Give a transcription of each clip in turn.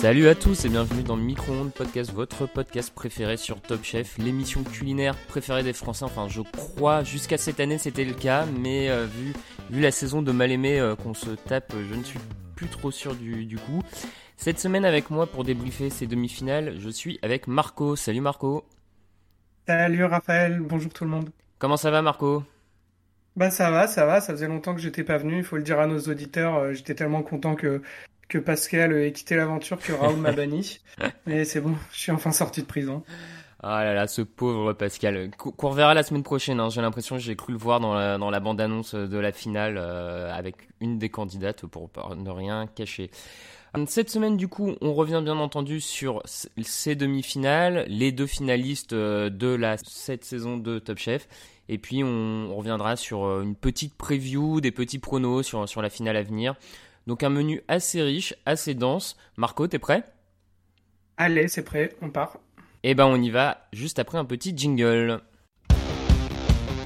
Salut à tous et bienvenue dans Micro-ondes Podcast, votre podcast préféré sur Top Chef, l'émission culinaire préférée des Français. Enfin, je crois jusqu'à cette année c'était le cas, mais euh, vu, vu la saison de mal aimé euh, qu'on se tape, je ne suis plus trop sûr du, du coup. Cette semaine avec moi pour débriefer ces demi-finales, je suis avec Marco. Salut Marco. Salut Raphaël, bonjour tout le monde. Comment ça va Marco? Bah ça va, ça va, ça faisait longtemps que j'étais pas venu, il faut le dire à nos auditeurs, euh, j'étais tellement content que, que Pascal ait quitté l'aventure que Raoul m'a banni. Mais c'est bon, je suis enfin sorti de prison. Ah là là, ce pauvre Pascal, Qu- qu'on reverra la semaine prochaine. hein. J'ai l'impression que j'ai cru le voir dans la, dans la bande-annonce de la finale euh, avec une des candidates pour ne rien cacher. Cette semaine, du coup, on revient bien entendu sur ces demi-finales, les deux finalistes euh, de la cette saison de Top Chef, et puis on, on reviendra sur euh, une petite preview, des petits pronos sur, sur la finale à venir. Donc un menu assez riche, assez dense. Marco, t'es prêt? Allez, c'est prêt, on part. Eh ben on y va juste après un petit jingle.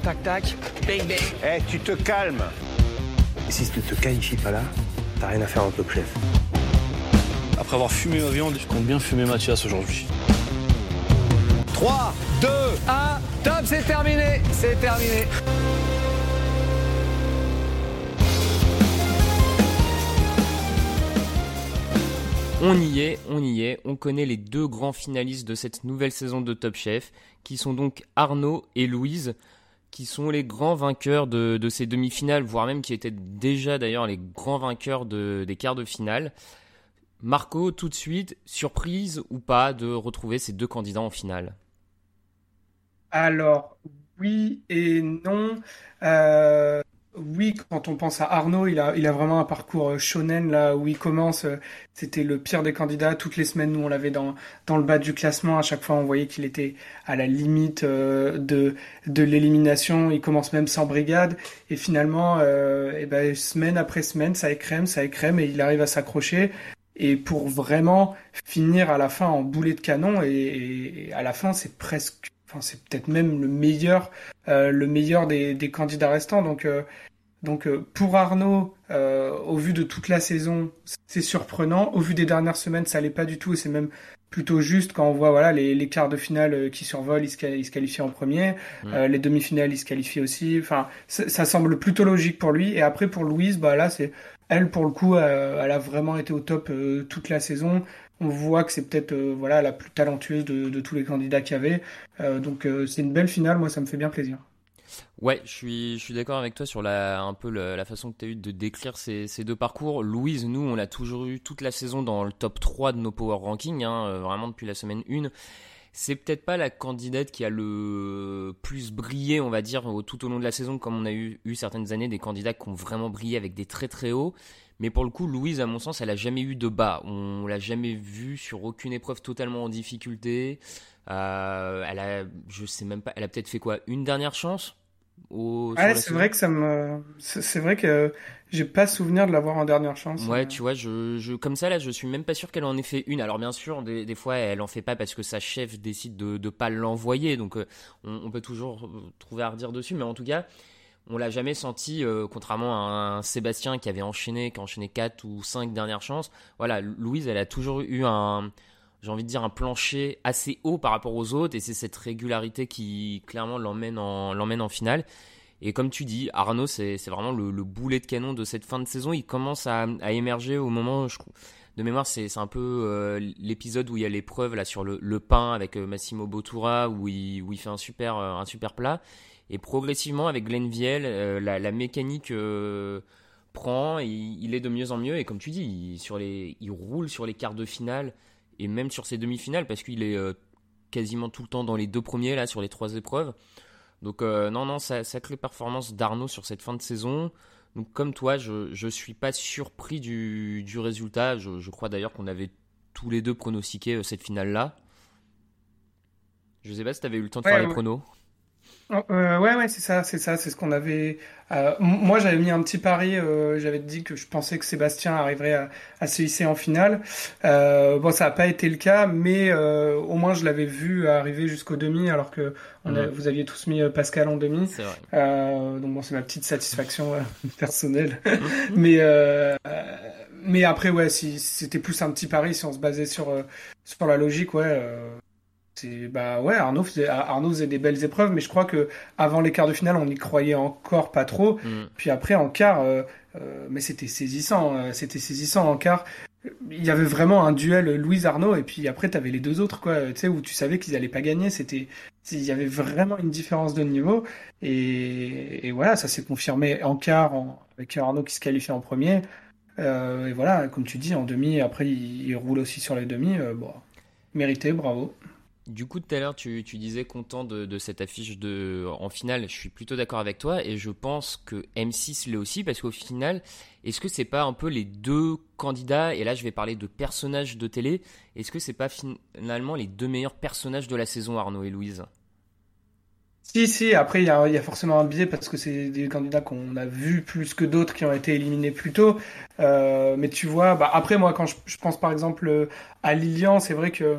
Tac, tac. Bang, bang. Eh, tu te calmes Et si tu te qualifies pas là, t'as rien à faire en top chef. Après avoir fumé ma viande, je compte bien fumer Mathias aujourd'hui. 3, 2, 1, top, c'est terminé C'est terminé On y est, on y est, on connaît les deux grands finalistes de cette nouvelle saison de Top Chef, qui sont donc Arnaud et Louise, qui sont les grands vainqueurs de, ces demi-finales, voire même qui étaient déjà d'ailleurs les grands vainqueurs de- des quarts de finale. Marco, tout de suite, surprise ou pas de retrouver ces deux candidats en finale? Alors, oui et non. Euh, oui, quand on pense à Arnaud, il a, il a vraiment un parcours euh, shonen là où il commence. euh, C'était le pire des candidats. Toutes les semaines, nous, on l'avait dans, le bas du classement. À chaque fois, on voyait qu'il était à la limite euh, de, de l'élimination. Il commence même sans brigade. Et finalement, euh, eh ben, semaine après semaine, ça écrème, ça écrème et il arrive à s'accrocher. Et pour vraiment finir à la fin en boulet de canon, et, et- et à la fin, c'est presque, enfin, c'est peut-être même le meilleur, euh, le meilleur des, des candidats restants. Donc, euh, donc euh, pour Arnaud, euh, au vu de toute la saison, c'est surprenant. Au vu des dernières semaines, ça l'est pas du tout. et C'est même plutôt juste quand on voit voilà les, les quarts de finale qui survolent, il se, qual- il se qualifie en premier. Mm. Les demi-finales, il se qualifie aussi. Enfin, ça, semble plutôt logique pour lui. Et après pour Louise, bah là c'est elle pour le coup, elle a vraiment été au top toute la saison. On voit que c'est peut-être euh, voilà la plus talentueuse de, tous les candidats qu'il y avait. Euh, donc euh, c'est une belle finale. Moi, ça me fait bien plaisir. Ouais, je suis, je suis d'accord avec toi sur la, un peu la, façon que tu as eu de décrire ces, deux parcours. Louise, nous, on l'a toujours eu toute la saison dans le top 3 de nos power rankings, hein, vraiment depuis la semaine 1. C'est peut-être pas la candidate qui a le plus brillé, on va dire, tout au long de la saison, comme on a eu, eu certaines années des candidats qui ont vraiment brillé avec des très très hauts. Mais pour le coup, Louise, à mon sens, elle a jamais eu de bas. On l'a jamais vue sur aucune épreuve totalement en difficulté. Euh, elle a, je sais même pas, elle a peut-être fait quoi Une dernière chance au. Ouais, c'est vrai que ça me, c'est vrai que j'ai pas souvenir de l'avoir en dernière chance. Ouais, tu vois, je, je, comme ça là, je suis même pas sûr qu'elle en ait fait une. Alors bien sûr, des, des fois, elle en fait pas parce que sa chef décide de de pas l'envoyer, donc euh, on, on, peut toujours trouver à redire dessus, mais en tout cas, on l'a jamais senti, euh, contrairement à un Sébastien qui avait enchaîné, qui a enchaîné 4 ou 5 dernières chances. Voilà, Louise, elle a toujours eu un, j'ai envie de dire, un plancher assez haut par rapport aux autres, et c'est cette régularité qui clairement l'emmène en, finale. Et comme tu dis, Arnaud, c'est, vraiment le, le, boulet de canon de cette fin de saison. Il commence à, émerger au moment, je, de mémoire, c'est, un peu euh, l'épisode où il y a l'épreuve là sur le, le pain avec euh, Massimo Bottura, où il, où il fait un super, un super plat. Et progressivement, avec Glenn Viel, euh, la, la, mécanique euh, prend, et il est de mieux en mieux. Et comme tu dis, il, sur les, il roule sur les quarts de finale et même sur ses demi-finales parce qu'il est euh, quasiment tout le temps dans les deux premiers là sur les trois épreuves. Donc non, non, sacrée performance d'Arnaud sur cette fin de saison. Donc comme toi, je ne suis pas surpris du, du résultat. Je, je crois d'ailleurs qu'on avait tous les deux pronostiqué cette finale-là. Je sais pas si tu avais eu le temps de ouais, faire ouais. les pronos. Euh, ouais, ouais, c'est ça, c'est ça, c'est ce qu'on avait. Euh, moi, j'avais mis un petit pari. Euh, j'avais dit que je pensais que Sébastien arriverait à, à se hisser en finale. Euh, bon, ça n'a pas été le cas, mais euh, au moins je l'avais vu arriver jusqu'au demi, alors que on a, vous aviez tous mis euh, Pascal en demi. C'est vrai. Euh, donc bon, c'est ma petite satisfaction personnelle. Mhm. mais mais après, ouais, si c'était plus un petit pari, si on se basait sur sur la logique, ouais. C'est bah ouais Arnaud faisait, Arnaud faisait des belles épreuves mais je crois que avant les quarts de finale on y croyait encore pas trop. Mm. puis après en quart euh, euh, mais c'était saisissant euh, c'était saisissant en quart. Il y avait vraiment un duel Louise Arnaud et puis après t'avais les deux autres quoi tu sais où tu savais qu'ils allaient pas gagner. C'était il y avait vraiment une différence de niveau. Et, et voilà ça s'est confirmé en quart en- avec Arnaud qui se qualifie en premier. Et voilà comme tu dis en demi après il, il roule aussi sur les demi bon mérité bravo Du coup, tout à l'heure, tu, disais content de, de cette affiche de, en finale. Je suis plutôt d'accord avec toi et je pense que M6 l'est aussi parce qu'au final, est-ce que c'est pas un peu les deux candidats Et là, je vais parler de personnages de télé. Est-ce que c'est pas finalement les deux meilleurs personnages de la saison, Arnaud et Louise? Si, si, après, il y y a forcément un biais parce que c'est des candidats qu'on a vus plus que d'autres qui ont été éliminés plus tôt. Euh, mais tu vois, bah, après, moi, quand je, je pense par exemple euh, à Lilian, c'est vrai que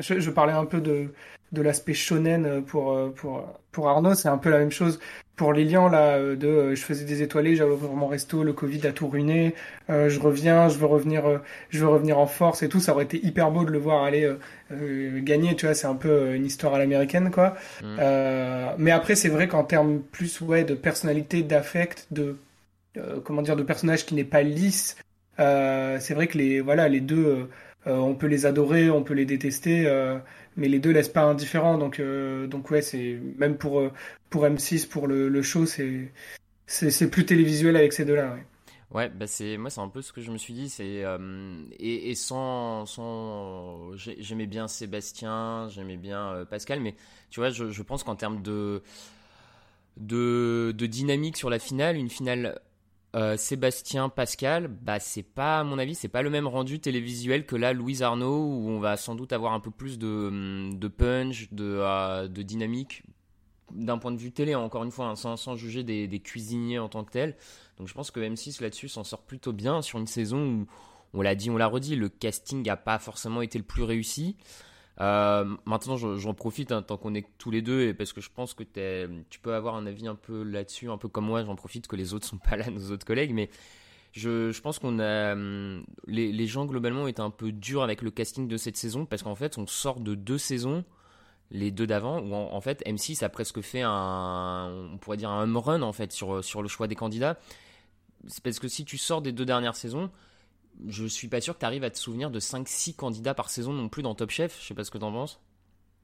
je parlais un peu de, de l'aspect shonen pour, euh, pour, pour Arnaud, c'est un peu la même chose pour Lilian, là, euh, de euh, je faisais des étoilés, j'allais ouvrir mon resto, le Covid a tout ruiné, euh, je reviens, je veux revenir, euh, je veux revenir en force et tout. Ça aurait été hyper beau de le voir aller euh, euh, gagner, tu vois, c'est un peu euh, une histoire à l'américaine, quoi. Mm. Euh, mais après, c'est vrai qu'en termes plus ouais, de personnalité, d'affect, de euh, comment dire, de personnage qui n'est pas lisse, euh, c'est vrai que les voilà, les deux, euh, euh, on peut les adorer, on peut les détester, euh, mais les deux laissent pas indifférents. Donc euh, donc ouais, c'est même pour euh, pour M6 pour le, show, c'est plus télévisuel avec ces deux-là. Ouais. Bah c'est moi c'est un peu ce que je me suis dit, c'est euh, et, sans sans j'ai- j'aimais bien Sébastien, j'aimais bien euh, Pascal, mais tu vois, je, pense qu'en termes de de dynamique sur la finale, une finale euh, Sébastien Pascal, bah c'est pas à mon avis, c'est pas le même rendu télévisuel que là Louise Arnaud où on va sans doute avoir un peu plus de punch, de euh, de dynamique d'un point de vue télé, encore une fois, hein, sans, sans juger des, des cuisiniers en tant que tels. Donc je pense que M6 là-dessus s'en sort plutôt bien sur une saison où, on l'a dit, on l'a redit, le casting n'a pas forcément été le plus réussi. Euh, maintenant, j'en profite hein, tant qu'on est tous les deux, et parce que je pense que tu peux avoir un avis un peu là-dessus, un peu comme moi, j'en profite que les autres sont pas là, nos autres collègues, mais je, pense qu'on a. hum, Les, gens globalement été un peu durs avec le casting de cette saison, parce qu'en fait, on sort de deux saisons les deux d'avant, où en, en fait M6 a presque fait un, on pourrait dire un home run en fait sur, sur le choix des candidats. C'est parce que si tu sors des deux dernières saisons, je suis pas sûr que tu arrives à te souvenir de 5-6 candidats par saison non plus dans Top Chef. Je sais pas ce que t'en penses.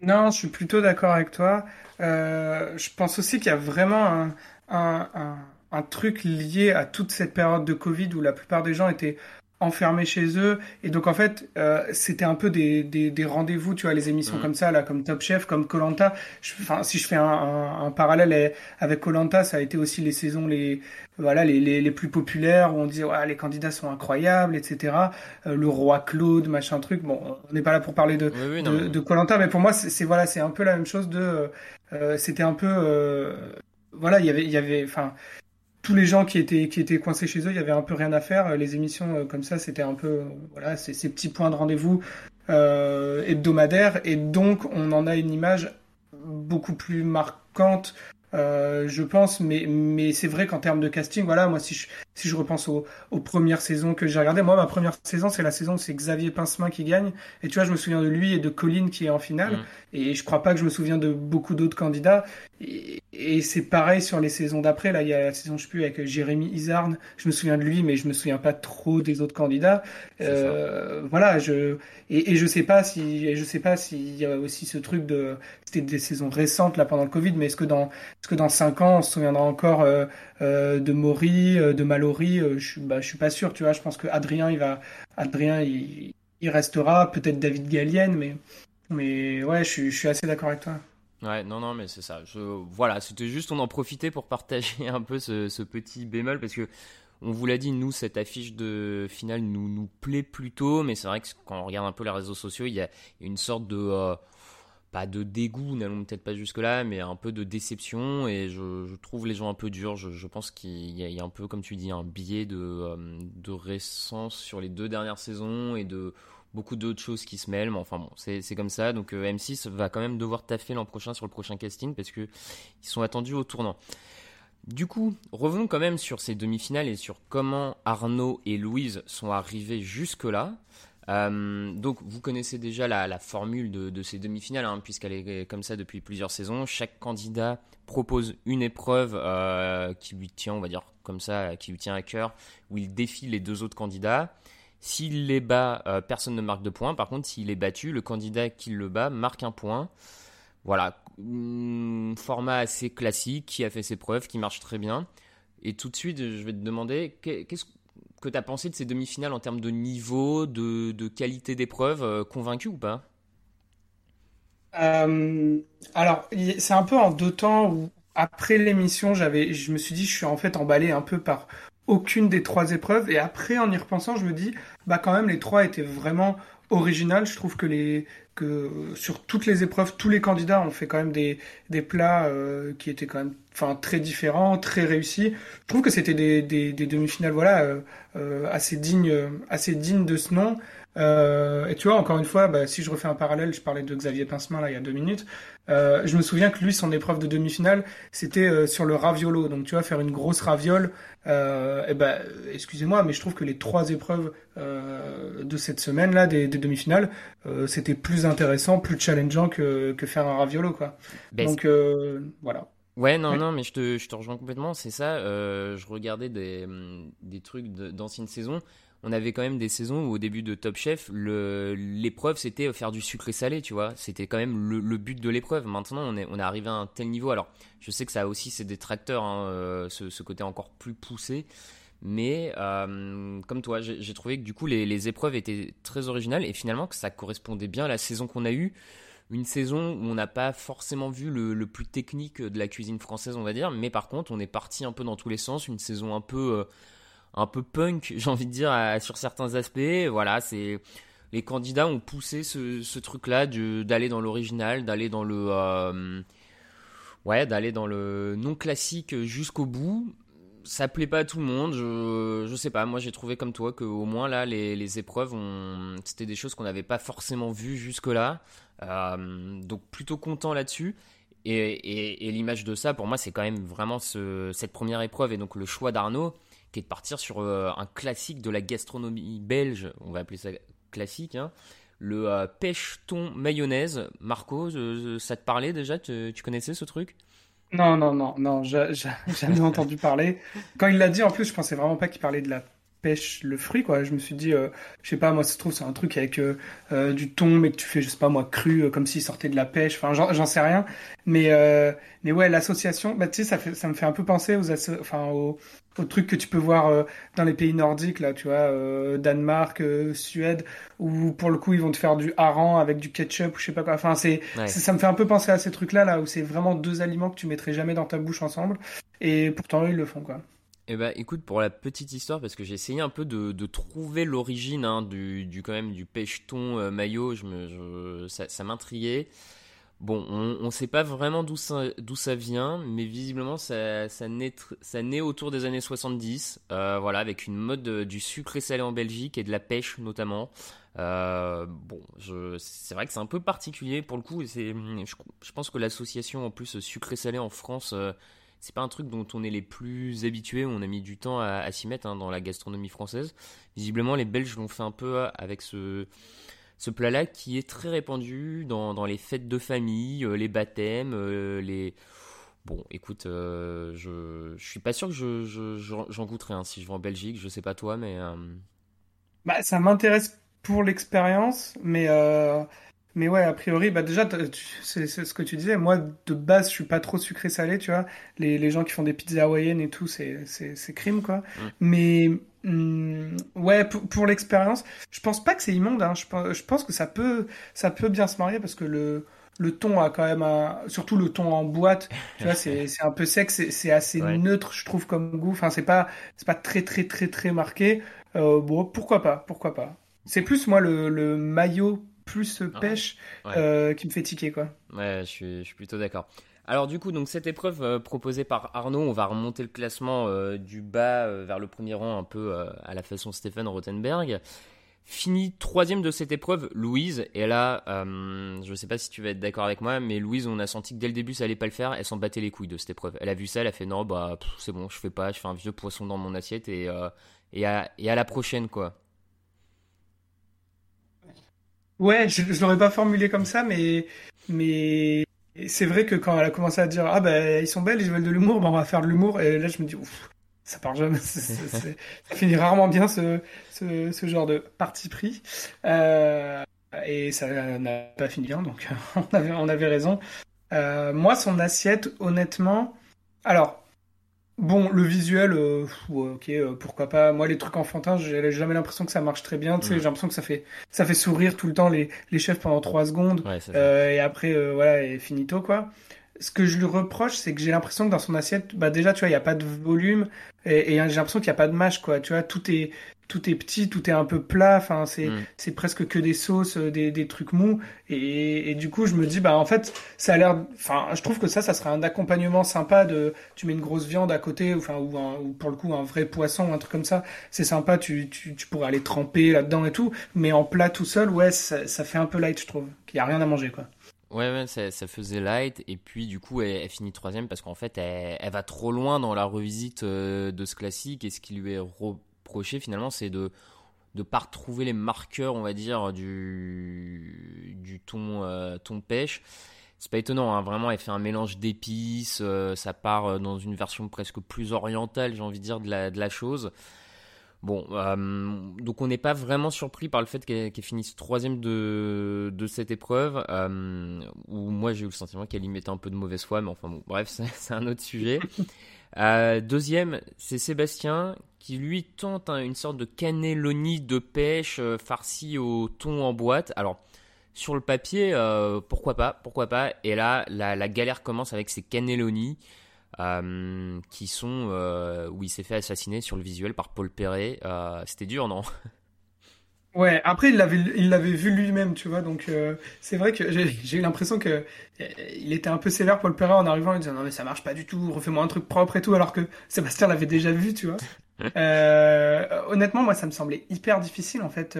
Non, je suis plutôt d'accord avec toi. Euh, je pense aussi qu'il y a vraiment un, truc lié à toute cette période de Covid où la plupart des gens étaient enfermés chez eux. Et donc, en fait, euh, c'était un peu des, des, des rendez-vous, tu vois, les émissions Mhm. comme ça, là, comme Top Chef, comme Colanta. Enfin, si je fais un, un, un parallèle avec Colanta, ça a été aussi les saisons les, voilà, les, les, les plus populaires où on disait, ouais, les candidats sont incroyables, etc. Euh, le roi Claude, machin truc. Bon, on n'est pas là pour parler de, Oui, oui, non, de, mais- Koh-Lanta, mais pour moi, c'est voilà, c'est un peu la même chose de, euh, c'était un peu, voilà, il y avait, il y avait, enfin, tous les gens qui étaient qui étaient coincés chez eux, il y avait un peu rien à faire. Les émissions comme ça, c'était un peu, voilà, ces, ces petits points de rendez-vous hebdomadaires, et donc on en a une image beaucoup plus marquante euh, je pense, mais, mais c'est vrai qu'en termes de casting, voilà, moi, si je, si je repense aux, aux premières saisons que j'ai regardées, moi, ma première saison, c'est la saison où c'est Xavier Pincemin qui gagne. Et tu vois, je me souviens de lui et de Colline qui est en finale. Mm. Et je crois pas que je me souviens de beaucoup d'autres candidats. Et, et c'est pareil sur les saisons d'après. Là, il y a la saison, je sais plus, avec Jérémy Isarn. Je me souviens de lui, mais je me souviens pas trop des autres candidats. Euh, voilà, je, et, et je sais pas si, et je sais pas s'il y a aussi ce truc de, c'était des saisons récentes, là, pendant le Covid, mais est-ce que dans, est-ce que dans cinq ans, on se souviendra encore euh, euh, de Maury, euh, de Mallory Je suis, bah, je suis pas sûr, tu vois. Je pense que Adrien, il va, Adrien, il, restera. Peut-être David Gallienne, mais, mais ouais, je suis, je assez d'accord avec toi. Ouais, non, non, mais c'est ça. Je, voilà, c'était juste, on en profitait pour partager un peu ce, ce petit bémol parce que on vous l'a dit, nous, cette affiche de finale nous, nous plaît plutôt, mais c'est vrai que quand on regarde un peu les réseaux sociaux, il y a une sorte de pas de dégoût, n'allons peut-être pas jusque-là, mais un peu de déception. Et je, trouve les gens un peu durs. Je, pense qu'il y, a un peu, comme tu dis, un biais de, euh, de récence sur les deux dernières saisons et de beaucoup d'autres choses qui se mêlent. Mais enfin bon, c'est comme ça. Donc euh, M6 va quand même devoir taffer l'an prochain sur le prochain casting parce qu'ils sont attendus au tournant. Du coup, revenons quand même sur ces demi-finales et sur comment Arnaud et Louise sont arrivés jusque-là. Euh, donc, vous connaissez déjà la, formule de, ces demi-finales, hein, puisqu'elle est comme ça depuis plusieurs saisons. Chaque candidat propose une épreuve euh, qui lui tient, on va dire comme ça, qui lui tient à cœur, où il défie les deux autres candidats. S'il les bat, euh, personne ne marque de points. Par contre, s'il est battu, le candidat qui le bat marque un point. Voilà, hmm, format assez classique, qui a fait ses preuves, qui marche très bien. Et tout de suite, je vais te demander, qu'est-ce que tu as pensé de ces demi-finales en termes de niveau, de, qualité d'épreuve euh, Convaincu ou pas? Euh, Alors, c'est un peu en deux temps où, après l'émission, j'avais, je me suis dit, je suis en fait emballé un peu par aucune des trois épreuves. Et après, en y repensant, je me dis, bah quand même, les trois étaient vraiment originales. Je trouve que les que sur toutes les épreuves, tous les candidats ont fait quand même des, des plats euh, qui étaient quand même enfin très différents, très réussis. Je trouve que c'était des, des, des demi-finales voilà euh, euh, assez dignes assez dignes de ce nom. Euh, et tu vois, encore une fois, bah, si je refais un parallèle, je parlais de Xavier Pincemin là il y a deux minutes. Euh, je me souviens que lui, son épreuve de demi-finale, c'était euh, sur le raviolo. Donc tu vois, faire une grosse raviole. Euh, et ben, excusez-moi, mais je trouve que les trois épreuves euh, de cette semaine là, des, des demi-finales, c'était plus intéressant, plus challengeant que, que faire un raviolo quoi. Ben, Donc voilà. Ouais, non, non, mais je te, je te rejoins complètement, c'est ça. je regardais des, des trucs d'anciennes saisons on avait quand même des saisons où au début de Top Chef, l'épreuve c'était faire du sucré salé, tu vois. C'était quand même le, but de l'épreuve. Maintenant, on est, arrivé à un tel niveau. Alors, je sais que ça a aussi ses détracteurs, hein, euh, ce, côté encore plus poussé. Mais euh, comme toi, j'ai trouvé que du coup les, épreuves étaient très originales et finalement que ça correspondait bien à la saison qu'on a eue. Une saison où on n'a pas forcément vu le, le, plus technique de la cuisine française, on va dire, mais par contre on est parti un peu dans tous les sens. Une saison un peu euh, un peu punk, j'ai envie de dire, sur certains aspects. Voilà, c'est les candidats ont poussé ce, truc-là d'aller dans l'original, d'aller dans le euh, ouais, d'aller dans le non classique jusqu'au bout. Ça plaît pas à tout le monde, je, je sais pas. Moi, j'ai trouvé comme toi que au moins là, les, épreuves, c'était des choses qu'on n'avait pas forcément vues jusque-là. Euh, donc plutôt content là-dessus. Et, l'image de ça, pour moi, c'est quand même vraiment cette première épreuve et donc le choix d'Arnaud qui est de partir sur euh, un classique de la gastronomie belge, on va appeler ça classique, hein. le euh, pêche thon mayonnaise. Marco, ça te parlait déjà? Tu, connaissais ce truc? Non, non, non, non, j'ai jamais entendu parler. Quand il l'a dit, en plus, je pensais vraiment pas qu'il parlait de la pêche le fruit quoi. Je me suis dit euh, je sais pas moi ça se trouve c'est un truc avec du thon mais que tu fais je sais pas moi cru comme s'il sortait de la pêche. Enfin j'en sais rien. Mais mais ouais l'association bah tu sais ça fait ça me fait un peu penser aux enfin aux, au truc que tu peux voir euh, dans les pays nordiques, là, tu vois, euh, Danemark, euh, Suède, où pour le coup ils vont te faire du hareng avec du ketchup ou je sais pas quoi. Enfin, c'est, ça me fait un peu penser à ces trucs-là, là, où c'est vraiment deux aliments que tu mettrais jamais dans ta bouche ensemble, et pourtant ils le font, quoi. Eh ben, écoute, pour la petite histoire, parce que j'ai essayé un peu de, de trouver l'origine hein, du, du, quand même du pêcheton maillot, je me, ça, m'intriguait. Bon, on ne sait pas vraiment d'où ça, ça vient, mais visiblement ça, ça, naît, ça naît autour des années 70, euh, voilà, avec une mode du sucré salé en Belgique et de la pêche notamment. Euh, bon, c'est vrai que c'est un peu particulier pour le coup, je, je pense que l'association en plus sucré salé en France, euh, c'est pas un truc dont on est les plus habitués, on a mis du temps à, s'y mettre hein, dans la gastronomie française. Visiblement, les Belges l'ont fait un peu avec ce plat-là qui est très répandu dans, les fêtes de famille, euh, les baptêmes, euh, les... Bon, écoute, euh, je, je suis pas sûr que je, je, j'en goûterai hein, si je vais en Belgique, je sais pas toi, mais... Bah, ça m'intéresse pour l'expérience, mais... Mais ouais, a priori, bah déjà, c'est ce que tu disais. Moi, de base, je suis pas trop sucré-salé, tu vois. Les, les gens qui font des pizzas hawaïennes et tout, c'est crime, quoi. Mmh. Mais Hmm, ouais, pour, pour l'expérience, je pense pas que c'est immonde. Hein. Je, je, pense que ça peut, ça peut bien se marier parce que le, le ton a quand même un, surtout le ton en boîte. Tu vois, c'est, c'est un peu sec, c'est, assez neutre, je trouve comme goût. Enfin, c'est pas, c'est pas très très très très marqué. Euh, bon, pourquoi pas, pourquoi pas. C'est plus moi le, le maillot plus pêche Euh, qui me fait tiquer quoi. Ouais, je suis, je suis plutôt d'accord. Alors du coup, donc cette épreuve euh, proposée par Arnaud, on va remonter le classement euh, du bas euh, vers le premier rang, un peu à la façon Stéphane Rothenberg. Fini troisième de cette épreuve, Louise. Et là, je ne sais pas si tu vas être d'accord avec moi, mais Louise, on a senti que dès le début, ça allait pas le faire. Elle s'en battait les couilles de cette épreuve. Elle a vu ça, elle a fait non, bah c'est bon, je fais pas, je fais un vieux poisson dans mon assiette et, et, à, et à la prochaine, quoi. Ouais, je, je l'aurais pas formulé comme ça, mais mais c'est vrai que quand elle a commencé à dire ah ben ils sont belles, ils veulent de l'humour, ben on va faire de l'humour. Et là je me dis ouf, ça part jamais, ça finit rarement bien ce, ce, genre de parti pris. Euh, et ça n'a pas fini bien, donc on avait, on avait raison. Euh, moi, son assiette, honnêtement, alors Bon, le visuel, euh, ok, euh, pourquoi pas. Moi, les trucs enfantins, j'ai jamais l'impression que ça marche très bien. Tu sais, j'ai l'impression que ça fait, ça fait sourire tout le temps les, les chefs pendant trois secondes. euh, et après, euh, voilà, et finito, quoi. Ce que je lui reproche, c'est que j'ai l'impression que dans son assiette, bah déjà, tu vois, il n'y a pas de volume. Et, et j'ai l'impression qu'il n'y a pas de mâche, quoi. Tu vois, tout est, tout est petit, tout est un peu plat. Enfin, c'est mm. c'est presque que des sauces, euh, des, des trucs mous. Et, et, du coup, je me dis, bah en fait, ça a l'air. Enfin, je trouve que ça, ça serait un accompagnement sympa de. Tu mets une grosse viande à côté, enfin ou, ou pour le coup un vrai poisson, un truc comme ça. C'est sympa. Tu, tu, tu pourrais aller tremper là-dedans et tout. Mais en plat tout seul, ouais, ça, ça fait un peu light, je trouve. Qu'il y a rien à manger, quoi. Ouais, ouais ça, ça, faisait light. Et puis, du coup, elle, elle finit troisième parce qu'en fait, elle, elle, va trop loin dans la revisite euh, de ce classique et ce qui lui est finalement, c'est de de pas retrouver les marqueurs, on va dire, du, du ton, euh, ton pêche. C'est pas étonnant, hein, vraiment, elle fait un mélange d'épices, euh, ça part euh, dans une version presque plus orientale, j'ai envie de dire, de la, de la chose. Bon, donc on n'est pas vraiment surpris par le fait qu'elle finisse troisième de, de cette épreuve, où moi j'ai eu le sentiment qu'elle y mettait un peu de mauvaise foi, mais enfin bon, bref, c'est un autre sujet. Euh, deuxième, c'est Sébastien qui lui tente une sorte de cannelloni de pêche euh, farci au thon en boîte. Alors, sur le papier, euh, pourquoi pas, pourquoi pas. Et là, la, galère commence avec ces cannelloni qui sont où il s'est fait assassiner sur le visuel par Paul Perret. C'était dur, non? Ouais, après il l'avait il l'avait vu lui-même, tu vois. Donc euh, c'est vrai que j'ai eu l'impression que euh, il était un peu sévère Paul Perret en arrivant en disant non mais ça marche pas du tout, refais-moi un truc propre et tout, alors que Sébastien l'avait déjà vu, tu vois. Euh, honnêtement, moi ça me semblait hyper difficile en fait.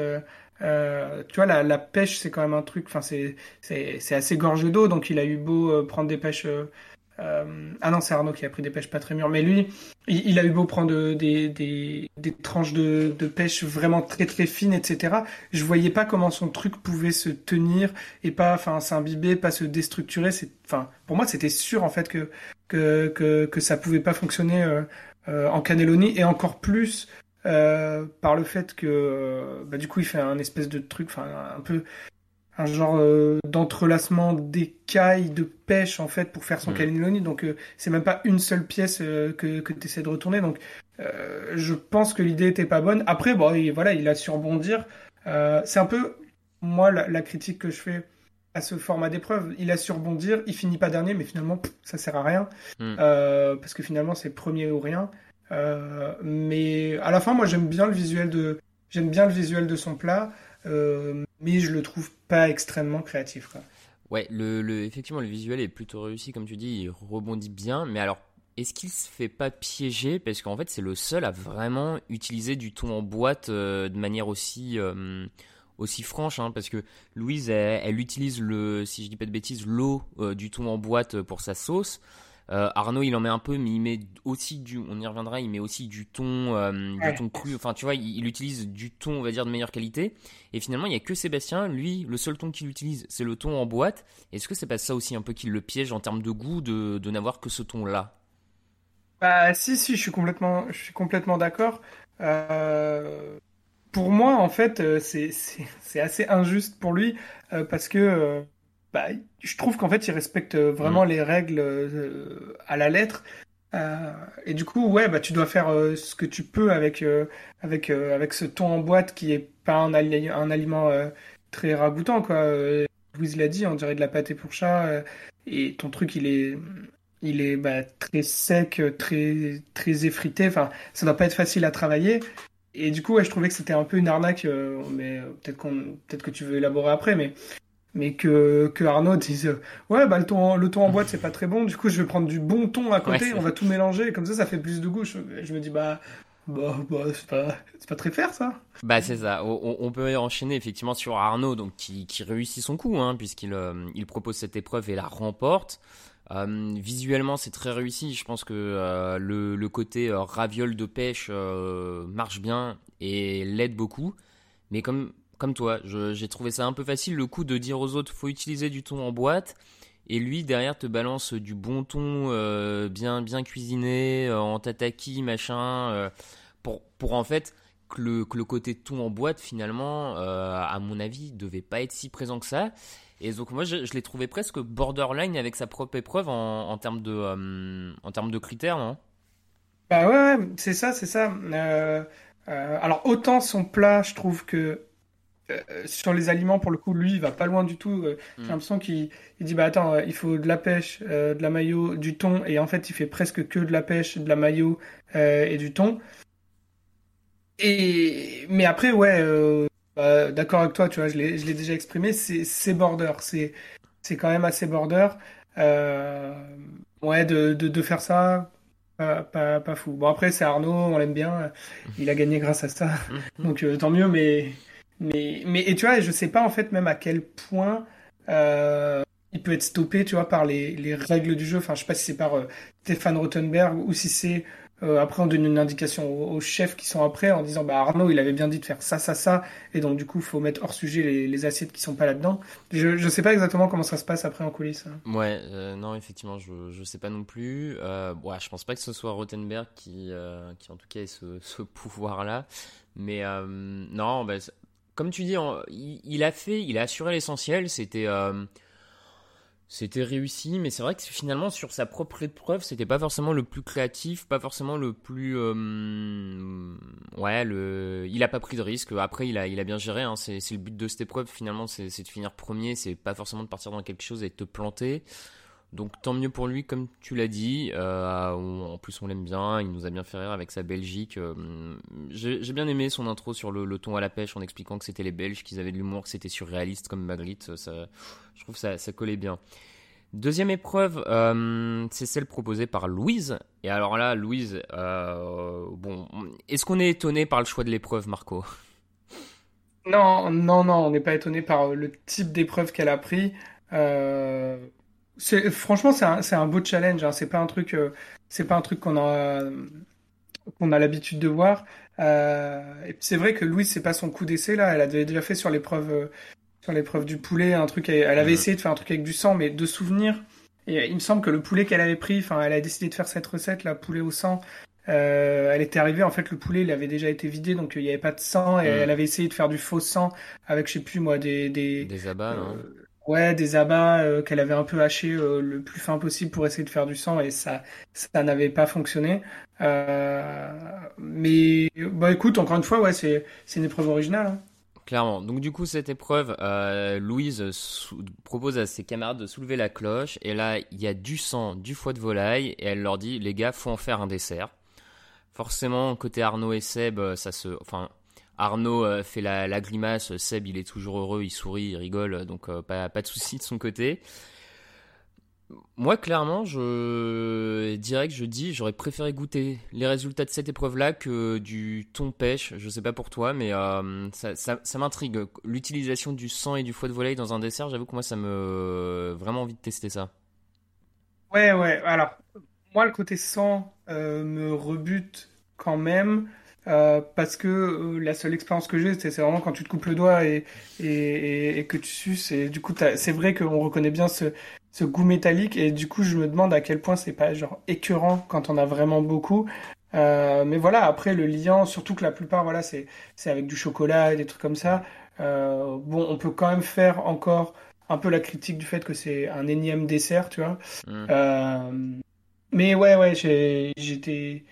Euh, tu vois, la, la pêche, c'est quand même un truc. Enfin, c'est c'est assez gorgé d'eau, donc il a eu beau prendre des pêches euh, ah non, c'est Arnaud qui a pris des pêches pas très mûres. Mais lui, il, a eu beau prendre des, des, des tranches de, de, pêche vraiment très très fines, etc. Je voyais pas comment son truc pouvait se tenir et pas, enfin, s'imbiber, pas se déstructurer. C'est, enfin, pour moi, c'était sûr en fait que que, que, que ça pouvait pas fonctionner euh, euh, en cannelloni et encore plus euh, par le fait que euh, bah, du coup il fait un espèce de truc, un peu un genre euh, d'entrelacement d'écailles de pêche en fait pour faire son mmh. donc euh, c'est même pas une seule pièce euh, que, que tu essaies de retourner. Donc je pense que l'idée était pas bonne. Après bon voilà il a su rebondir. C'est un peu moi la, la, critique que je fais à ce format d'épreuve. Il a su rebondir il finit pas dernier mais finalement pff, ça sert à rien. Mmh. parce que finalement c'est premier ou rien. Mais à la fin moi j'aime bien le visuel de j'aime bien le visuel de son plat euh, mais je le trouve pas extrêmement créatif. Ouais, le, le, effectivement, le visuel est plutôt réussi, comme tu dis, il rebondit bien. Mais alors, est-ce qu'il se fait pas piéger? Parce qu'en fait, c'est le seul à vraiment utiliser du ton en boîte euh, de manière aussi, euh, aussi franche. Hein, parce que Louise, elle, utilise, le, si je dis pas de bêtises, l'eau du ton en boîte pour sa sauce. Euh, Arnaud, il en met un peu, mais il met aussi du, on y reviendra, il met aussi du thon, euh, du thon cru. Enfin, tu vois, il, utilise du thon, on va dire, de meilleure qualité. Et finalement, il y a que Sébastien, lui, le seul thon qu'il utilise, c'est le thon en boîte. Est-ce que c'est pas ça aussi un peu qui le piège en termes de goût de, de n'avoir que ce thon-là Bah, si, si, je suis complètement, je suis complètement d'accord. Euh, pour moi, en fait, c'est assez injuste pour lui parce que bah, je trouve qu'en fait, il respecte vraiment mm. les règles euh, à la lettre. Euh, et du coup, ouais, bah, tu dois faire euh, ce que tu peux avec, avec, avec ce thon en boîte qui est pas un, un aliment très ragoûtant, quoi. Louise l'a dit, on dirait de la pâté pour chat. et ton truc, il est, il est bah, très sec, très, très effrité. Enfin, ça doit pas être facile à travailler. Et du coup, ouais, je trouvais que c'était un peu une arnaque, mais peut-être qu'on, peut-être que tu veux élaborer après, mais mais que, que Arnaud dise ouais bah le thon le thon en boîte c'est pas très bon. Du coup je vais prendre du bon thon à côté. On va tout mélanger. Comme ça ça fait plus de goût. Je, me dis bah bah, bah c'est pas c'est pas très faire ça. Bah c'est ça. On, peut enchaîner effectivement sur Arnaud donc qui, qui réussit son coup hein, puisqu'il euh, il propose cette épreuve et la remporte. Euh, visuellement, c'est très réussi. Je pense que euh, le, le, côté raviole de pêche marche bien et l'aide beaucoup. Mais comme comme toi, j'ai trouvé ça un peu facile le coup de dire aux autres faut utiliser du thon en boîte. Et lui derrière te balance du bon thon euh, bien bien cuisiné euh, en tataki machin euh, pour pour en fait que le, que le côté thon en boîte finalement à mon avis devait pas être si présent que ça. Et donc moi je, l'ai trouvé presque borderline avec sa propre épreuve en, termes de en termes de critères non? Bah ouais c'est ça c'est ça. Alors autant son plat je trouve que euh, sur les aliments, pour le coup, lui, il va pas loin du tout. Euh, j'ai mm. l'impression qu'il dit bah attends, euh, il faut de la pêche, de la maillot, du thon, et en fait, il fait presque que de la pêche, de la maillot et du thon. Et mais après, ouais, bah, d'accord avec toi, tu vois, je l'ai, déjà exprimé, c'est, c'est border, c'est, c'est quand même assez border. ouais, de, de, de faire ça, pas, pas, pas, fou. Bon, après, c'est Arnaud, on l'aime bien. Il a gagné grâce à ça. Mm. Donc, tant mieux, mais, mais, mais et tu vois, je sais pas en fait même à quel point euh, il peut être stoppé, tu vois, par les, les règles du jeu. Enfin, je sais pas si c'est par euh, Stéphane Rothenberg ou si c'est euh, après on donne une indication aux, chefs qui sont après en disant bah Arnaud il avait bien dit de faire ça ça ça et donc du coup faut mettre hors sujet les, les assiettes qui sont pas là-dedans. Je je sais pas exactement comment ça se passe après en coulisses. Hein. Ouais euh, non effectivement je je sais pas non plus. Ouais, je pense pas que ce soit Rothenberg qui qui en tout cas ait ce, ce pouvoir là. Mais non bah, comme tu dis, il, a fait, il a assuré l'essentiel. C'était, euh, c'était réussi, mais c'est vrai que finalement sur sa propre épreuve, c'était pas forcément le plus créatif, pas forcément le plus, euh, ouais, le, il a pas pris de risque. Après, il a, il a bien géré. Hein. c'est, le but de cette épreuve finalement, c'est, de finir premier. C'est pas forcément de partir dans quelque chose et de te planter. Donc tant mieux pour lui, comme tu l'as dit. Euh, en plus, on l'aime bien. Il nous a bien fait rire avec sa Belgique. Euh, j'ai bien aimé son intro sur le, ton à la pêche en expliquant que c'était les Belges, qu'ils avaient de l'humour, que c'était surréaliste comme Magritte. Ça, je trouve ça, ça collait bien. Deuxième épreuve, euh, c'est celle proposée par Louise. Et alors là, Louise, bon, est-ce qu'on est étonné par le choix de l'épreuve, Marco? Non, non, non, on n'est pas étonné par le type d'épreuve qu'elle a pris. Euh, c'est franchement c'est un, c'est un beau challenge. Hein. C'est pas un truc euh, c'est pas un truc qu'on a qu'on a l'habitude de voir. Euh, et c'est vrai que Louise c'est pas son coup d'essai là. Elle avait déjà fait sur l'épreuve euh, sur l'épreuve du poulet un truc. Elle avait essayé de faire un truc avec du sang, mais de souvenir. Et il me semble que le poulet qu'elle avait pris, enfin, elle a décidé de faire cette recette, là, poulet au sang. Euh, elle était arrivée, en fait, le poulet, il avait déjà été vidé, donc il n'y avait pas de sang. Et elle avait essayé de faire du faux sang avec, je sais plus moi, des des, des abats. non? Ouais, des abats euh, qu'elle avait un peu hachés euh, le plus fin possible pour essayer de faire du sang et ça, ça n'avait pas fonctionné. Euh, mais bah écoute, encore une fois, ouais, c'est une épreuve originale. Hein. Clairement. Donc du coup, cette épreuve, Louise propose à ses camarades de soulever la cloche et là, il y a du sang, du foie de volaille et elle leur dit, les gars, faut en faire un dessert. Forcément, côté Arnaud et Seb, ça se, enfin, Arnaud fait la, grimace, Seb il est toujours heureux, il sourit, il rigole, donc pas, pas de soucis de son côté. Moi, clairement, je dirais que je dis, j'aurais préféré goûter les résultats de cette épreuve-là que du thon pêche. Je sais pas pour toi, mais euh, ça, m'intrigue. L'utilisation du sang et du foie de volaille dans un dessert, j'avoue que moi, ça me vraiment envie de tester ça. Ouais, ouais. Alors, moi, le côté sang euh, me rebute quand même. Euh, parce que la seule expérience que j'ai, c'est vraiment quand tu te coupes le doigt et, et, et que tu suces. Et du coup, c'est vrai qu'on reconnaît bien ce, ce goût métallique et du coup je me demande à quel point c'est pas genre écœurant quand on a vraiment beaucoup euh, mais voilà après le liant surtout que la plupart voilà c'est avec du chocolat et des trucs comme ça euh, bon on peut quand même faire encore un peu la critique du fait que c'est un énième dessert tu vois mm. euh, mais ouais ouais j'étais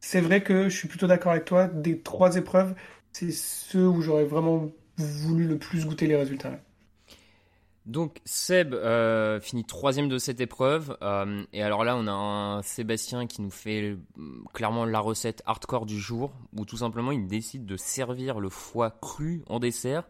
c'est vrai que je suis plutôt d'accord avec toi des trois épreuves c'est ceux où j'aurais vraiment voulu le plus goûter les résultats donc Seb euh, finit troisième de cette épreuve. Euh, et alors là, on a un Sébastien qui nous fait euh, clairement la recette hardcore du jour, où tout simplement il décide de servir le foie cru en dessert.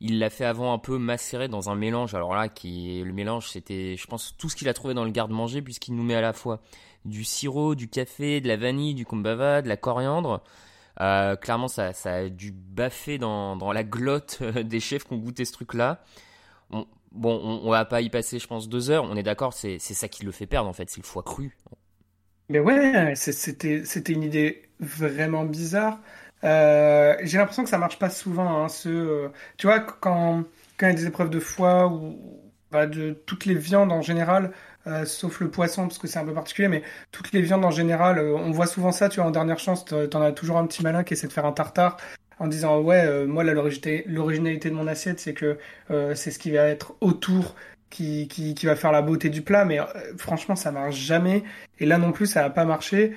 Il l'a fait avant un peu macérer dans un mélange. Alors là, qui le mélange, c'était, je pense, tout ce qu'il a trouvé dans le garde-manger, puisqu'il nous met à la fois du sirop, du café, de la vanille, du kumbhava, de la coriandre. clairement, ça, ça a dû baffer dans, dans la glotte des chefs qui ont goûté ce truc-là. On, Bon, on, va pas y passer, je pense, deux heures. On est d'accord, c'est ça qui le fait perdre, en fait. C'est le foie cru. Mais ouais, c'était une idée vraiment bizarre. Euh, j'ai l'impression que ça marche pas souvent. Hein, ce, euh, tu vois, quand, quand il y a des épreuves de foie ou bah, de toutes les viandes en général, euh, sauf le poisson parce que c'est un peu particulier, mais toutes les viandes en général, on voit souvent ça. Tu vois, en dernière chance, t'en as toujours un petit malin qui essaie de faire un tartare en disant ouais euh, moi l'originalité de mon assiette c'est que euh, c'est ce qui va être autour qui, qui, qui, va faire la beauté du plat mais euh, franchement ça marche jamais et là non plus ça n'a pas marché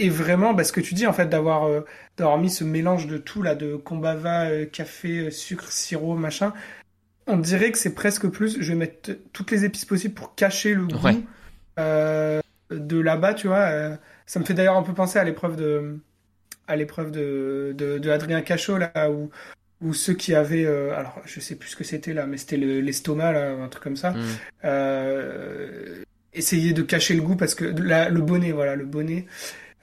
et vraiment bah, ce que tu dis en fait d'avoir d'avoir mis ce mélange de tout là de combava café sucre sirop machin on dirait que c'est presque plus je vais mettre toutes les épices possibles pour cacher le goût de là-bas tu vois ça me fait d'ailleurs un peu penser à l'épreuve de à l'épreuve de, de, Adrien Cachot, là, où, où ceux qui avaient, euh, alors je sais plus ce que c'était là, mais c'était l'estomac, là, un truc comme ça, mm. euh, essayer de cacher le goût parce que le bonnet, voilà, le bonnet.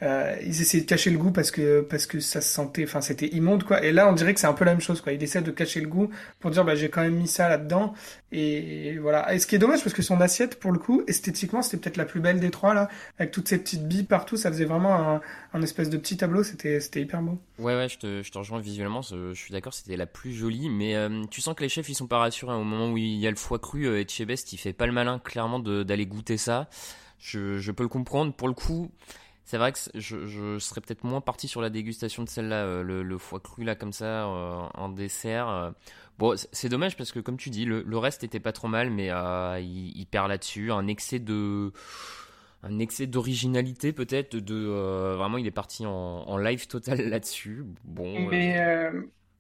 Euh, ils essayaient de cacher le goût parce que parce que ça se sentait, enfin c'était immonde quoi. Et là on dirait que c'est un peu la même chose quoi. Il essaie de cacher le goût pour dire bah j'ai quand même mis ça là-dedans et voilà. Et ce qui est dommage parce que son assiette pour le coup esthétiquement c'était peut-être la plus belle des trois là avec toutes ces petites billes partout. Ça faisait vraiment un, un espèce de petit tableau. C'était c'était hyper beau. Ouais ouais je te, je te rejoins visuellement. Je suis d'accord c'était la plus jolie mais euh, tu sens que les chefs ils sont pas rassurés hein, au moment où il y a le foie cru euh, et Chebest il fait pas le malin clairement d'aller goûter ça. Je, je peux le comprendre pour le coup c'est vrai que je, je serais peut-être moins parti sur la dégustation de celle-là, euh, le, foie cru là comme ça euh, en dessert. Euh. Bon, c'est dommage parce que comme tu dis, le, reste était pas trop mal, mais il, perd là-dessus. Un excès de un excès d'originalité peut-être de vraiment il est parti en, live total là-dessus. Bon. Mais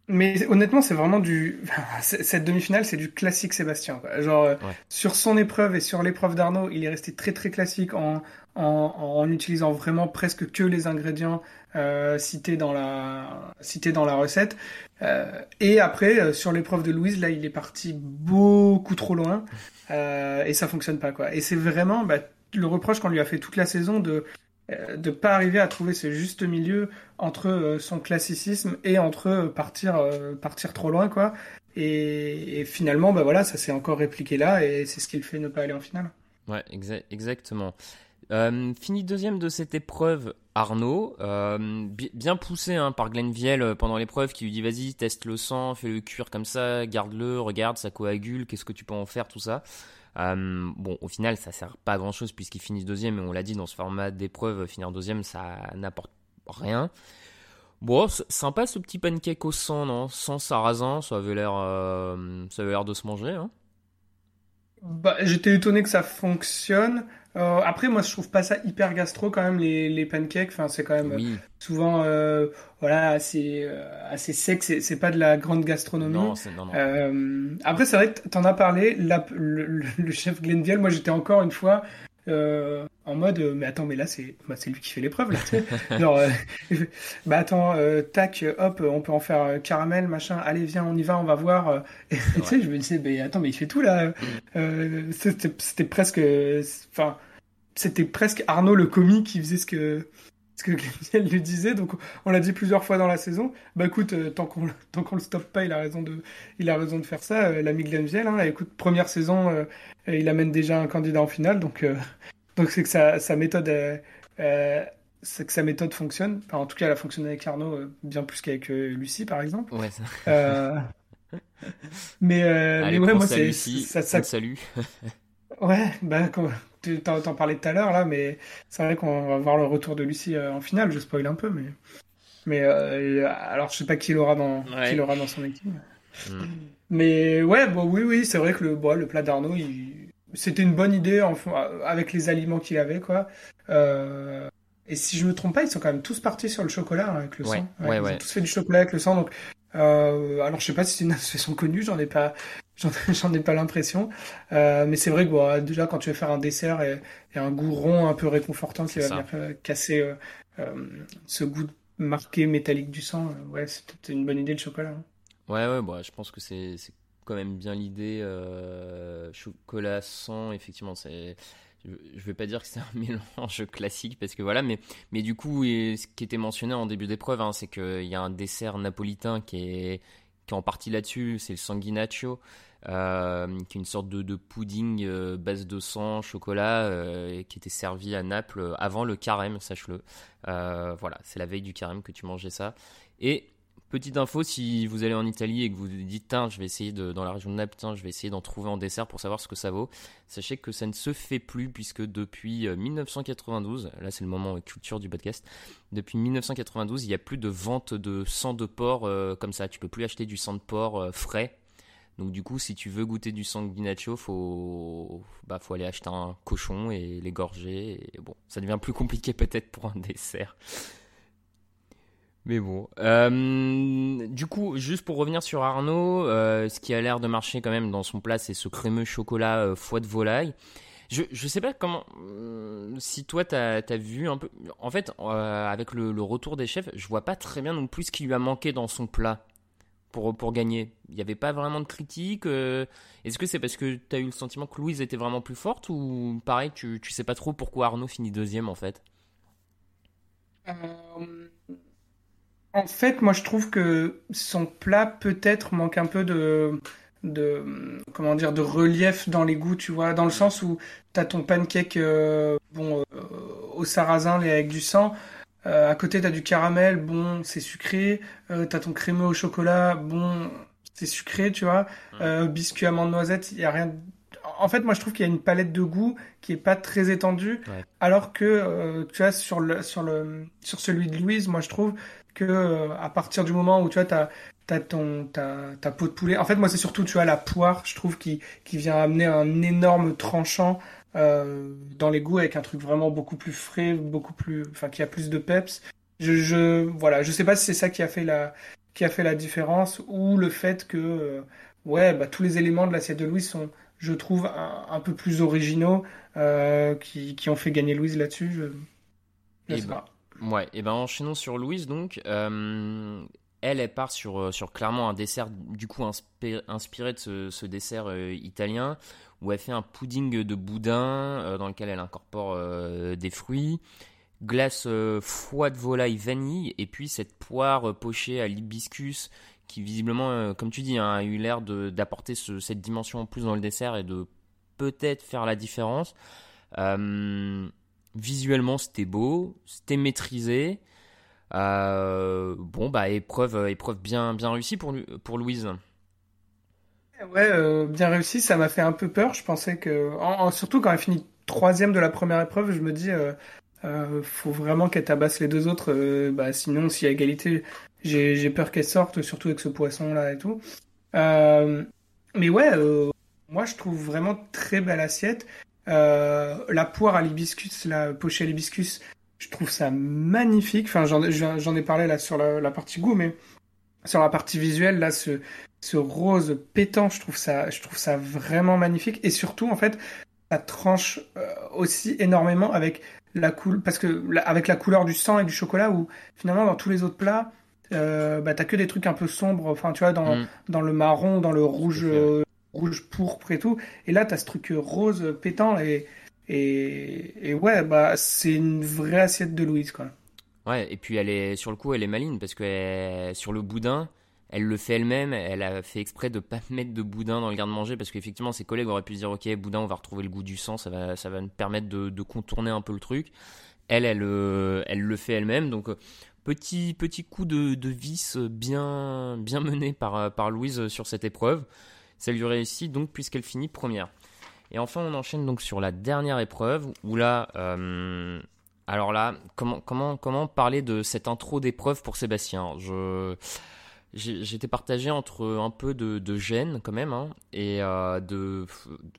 mais honnêtement, c'est vraiment du. Cette demi-finale, c'est du classique Sébastien. Genre, sur son épreuve et sur l'épreuve d'Arnaud, il est resté très très classique en, en, utilisant vraiment presque que les ingrédients euh, cités dans la cités dans la recette. Euh, et après, euh, sur l'épreuve de Louise, là, il est parti beaucoup trop loin et ça fonctionne pas quoi. Et c'est vraiment bah, le reproche qu'on lui a fait toute la saison de de pas arriver à trouver ce juste milieu entre son classicisme et entre partir partir trop loin quoi. Et, finalement, bah voilà, ça s'est encore répliqué là et c'est ce qui le fait ne pas aller en finale. Ouais, exactement. Euh, fini deuxième de cette épreuve, Arnaud, euh, bien poussé hein, par Glenn Viel euh, pendant l'épreuve qui lui dit vas-y teste le sang, fais le cuire comme ça, garde-le, regarde ça coagule, qu'est-ce que tu peux en faire tout ça. Bon au final ça sert pas à grand chose puisqu'il finit deuxième et on l'a dit dans ce format d'épreuve finir deuxième ça n'apporte rien. Bon sympa ce petit pancake au sang non, sans sarrasin ça avait l'air ça avait l'air de se manger. Hein? Bah, j'étais étonné que ça fonctionne. Euh, après, moi, je trouve pas ça hyper gastro quand même les, les pancakes. Enfin, c'est quand même souvent euh, voilà assez euh, assez sec. C'est, c'est pas de la grande gastronomie. Non, c'est, non, non. Euh, après, c'est vrai que t'en as parlé. La, le, le, chef Glenville, moi, j'étais encore une fois euh, en mode, euh, mais attends, mais là, c'est bah, c'est lui qui fait l'épreuve, là. tu sais. Genre, euh, bah attends, euh, tac, hop, on peut en faire euh, caramel, machin, allez, viens, on y va, on va voir. euh. Et tu sais, je me disais, mais attends, mais il fait tout, là. Euh, c'était c'était presque, enfin, c'était presque Arnaud le commis qui faisait ce que ce que Gabriel lui disait. Donc, on l'a dit plusieurs fois dans la saison. Bah écoute, euh, tant qu'on tant qu'on le stoppe pas, il a raison de il a raison de faire ça. Euh, L'ami Glenville, hein, écoute, première saison, euh, il amène déjà un candidat en finale, donc euh, donc c'est que sa, sa méthode c'est que sa méthode fonctionne. Enfin, en tout cas, elle a fonctionné avec Arnaud bien plus qu'avec Lucie, par exemple. Ouais, ça... Mais, Allez, mais ouais, moi, c'est Lucie, ça, ça, te salue. Ouais, bah, t'en, t'en parlais tout à l'heure là, mais c'est vrai qu'on va voir le retour de Lucie euh, en finale. Je spoil un peu, mais mais euh, alors je sais pas qui l'aura dans Ouais. qui l'aura dans son équipe. Mm. Mais ouais, bon, oui, oui, c'est vrai que le, bon, le plat d'Arnaud, il- c'était une bonne idée en, avec les aliments qu'il avait, quoi. Euh, et si je me trompe pas, ils sont quand même tous partis sur le chocolat hein, avec le Ouais, sang. ouais, ils ouais. ont tous fait du chocolat avec le sang. Donc, euh, alors je sais pas si c'est une association connue, j'en ai pas, j'en, ai pas l'impression. Euh, mais c'est vrai que bon, déjà quand tu veux faire un dessert et, et un goût rond un peu réconfortant qui va ça. venir euh, casser euh, euh, ce goût marqué métallique du sang, ouais, c'est peut-être une bonne idée le chocolat. hein. Ouais, ouais, bah, je pense que c'est quand même bien l'idée. chocolat sans, effectivement, c'est. Je, je vais pas dire que c'est un mélange classique parce que voilà, mais, mais du coup, ce qui était mentionné en début d'épreuve, hein, c'est qu'il y a un dessert napolitain qui est, qui est en partie là-dessus, c'est le sanguinaccio, euh, qui est une sorte de, pudding euh, base de sang, chocolat, euh, qui était servi à Naples avant le carême, sache-le. Euh, voilà, c'est la veille du carême que tu mangeais ça. Et Petite info, si vous allez en Italie et que vous dites, je vais essayer de, dans la région de Naples, je vais essayer d'en trouver en dessert pour savoir ce que ça vaut. Sachez que ça ne se fait plus puisque depuis euh, 1992, là c'est le moment euh, culture du podcast, depuis 1992, il n'y a plus de vente de sang de porc euh, comme ça. Tu peux plus acheter du sang de porc euh, frais. Donc du coup, si tu veux goûter du sanguinaccio, faut bah faut aller acheter un cochon et l'égorger. Et bon, ça devient plus compliqué peut-être pour un dessert. Mais bon. Euh, du coup, juste pour revenir sur Arnaud, euh, ce qui a l'air de marcher quand même dans son plat, c'est ce crémeux chocolat euh, foie de volaille. Je, je sais pas comment. euh, si toi, t'as as vu un peu. En fait, avec le, le retour des chefs, je vois pas très bien non plus ce qui lui a manqué dans son plat pour, pour gagner. Il n'y avait pas vraiment de critique. euh, Est-ce que c'est parce que t'as eu le sentiment que Louise était vraiment plus forte ou pareil, tu, tu sais pas trop pourquoi Arnaud finit deuxième en fait? Euh, En fait, moi je trouve que son plat peut-être manque un peu de, de, comment dire, de relief dans les goûts, tu vois, dans le sens où t'as ton pancake, euh, bon, au sarrasin, mais avec du sang. Euh, à côté, t'as du caramel, bon, c'est sucré. Euh, t'as ton crémeux au chocolat, bon, c'est sucré, tu vois. Euh, biscuit amande noisette, il y a rien. En fait, moi, je trouve qu'il y a une palette de goûts qui est pas très étendue, Ouais. alors que, euh, tu vois, sur le, sur le, sur celui de Louise, moi, je trouve que euh, à partir du moment où tu vois, t'as, t'as ton, ta, ta peau de poulet. En fait, moi, c'est surtout, tu vois, la poire, je trouve, qui, qui vient amener un énorme tranchant euh, dans les goûts avec un truc vraiment beaucoup plus frais, beaucoup plus, enfin, qui a plus de peps. Je, je, voilà, je sais pas si c'est ça qui a fait la, qui a fait la différence ou le fait que, euh, ouais, bah, tous les éléments de l'assiette de Louise sont, je trouve, un, un peu plus originaux, euh, qui, qui ont fait gagner Louise là-dessus. Je, je Et sais bah, pas. Ouais, et ben enchaînons sur Louise donc. Elle, elle part sur, sur clairement un dessert du coup inspiré, inspiré de ce, ce dessert euh, italien où elle fait un pudding de boudin euh, dans lequel elle incorpore euh, des fruits, glace euh, foie de volaille vanille et puis cette poire pochée à l'hibiscus qui visiblement, comme tu dis, hein, a eu l'air d'apporter ce- cette dimension en plus dans le dessert et de peut-être faire la différence. Visuellement, c'était beau, c'était maîtrisé. Bon, bah, épreuve, épreuve bien, bien réussie pour Louise. Ouais, euh, bien réussi, ça m'a fait un peu peur. Je pensais que, en- en- surtout quand elle finit troisième de la première épreuve, je me dis, euh, euh, faut vraiment qu'elle tabasse les deux autres. euh, bah, sinon, s'il y a égalité, j'ai peur qu'elle sorte, surtout avec ce poisson-là et tout. Euh, mais ouais, moi je trouve vraiment très belle assiette. La poire à l'hibiscus, la pochée à l'hibiscus, je trouve ça magnifique. Enfin, j'en ai parlé là sur la, la partie goût, mais sur la partie visuelle, là, ce, ce rose pétant, je trouve ça, je trouve ça vraiment magnifique. Et surtout, en fait, ça tranche euh, aussi énormément avec la couleur, parce que avec la couleur du sang et du chocolat, où finalement dans tous les autres plats, euh, bah, t'as que des trucs un peu sombres, enfin tu vois, dans, mm. dans le marron, dans le rouge, euh, rouge pourpre et tout. Et là, t'as ce truc rose pétant et, et, et ouais, bah, c'est une vraie assiette de Louise, quoi. Ouais, et puis elle est, sur le coup, elle est maligne parce que sur le boudin, elle le fait elle-même, elle a fait exprès de pas mettre de boudin dans le garde-manger parce qu'effectivement ses collègues auraient pu se dire ok boudin on va retrouver le goût du sang, ça va, ça va nous permettre de, contourner un peu le truc. Elle, elle, euh, elle le fait elle-même donc Petit, petit coup de, vis bien, bien mené par, Louise sur cette épreuve. Ça lui réussit donc puisqu'elle finit première. Et enfin, on enchaîne donc sur la dernière épreuve où là, euh, alors là, comment, comment, comment parler de cette intro d'épreuve pour Sébastien? J'étais partagé entre un peu de, de gêne quand même hein, et euh, de,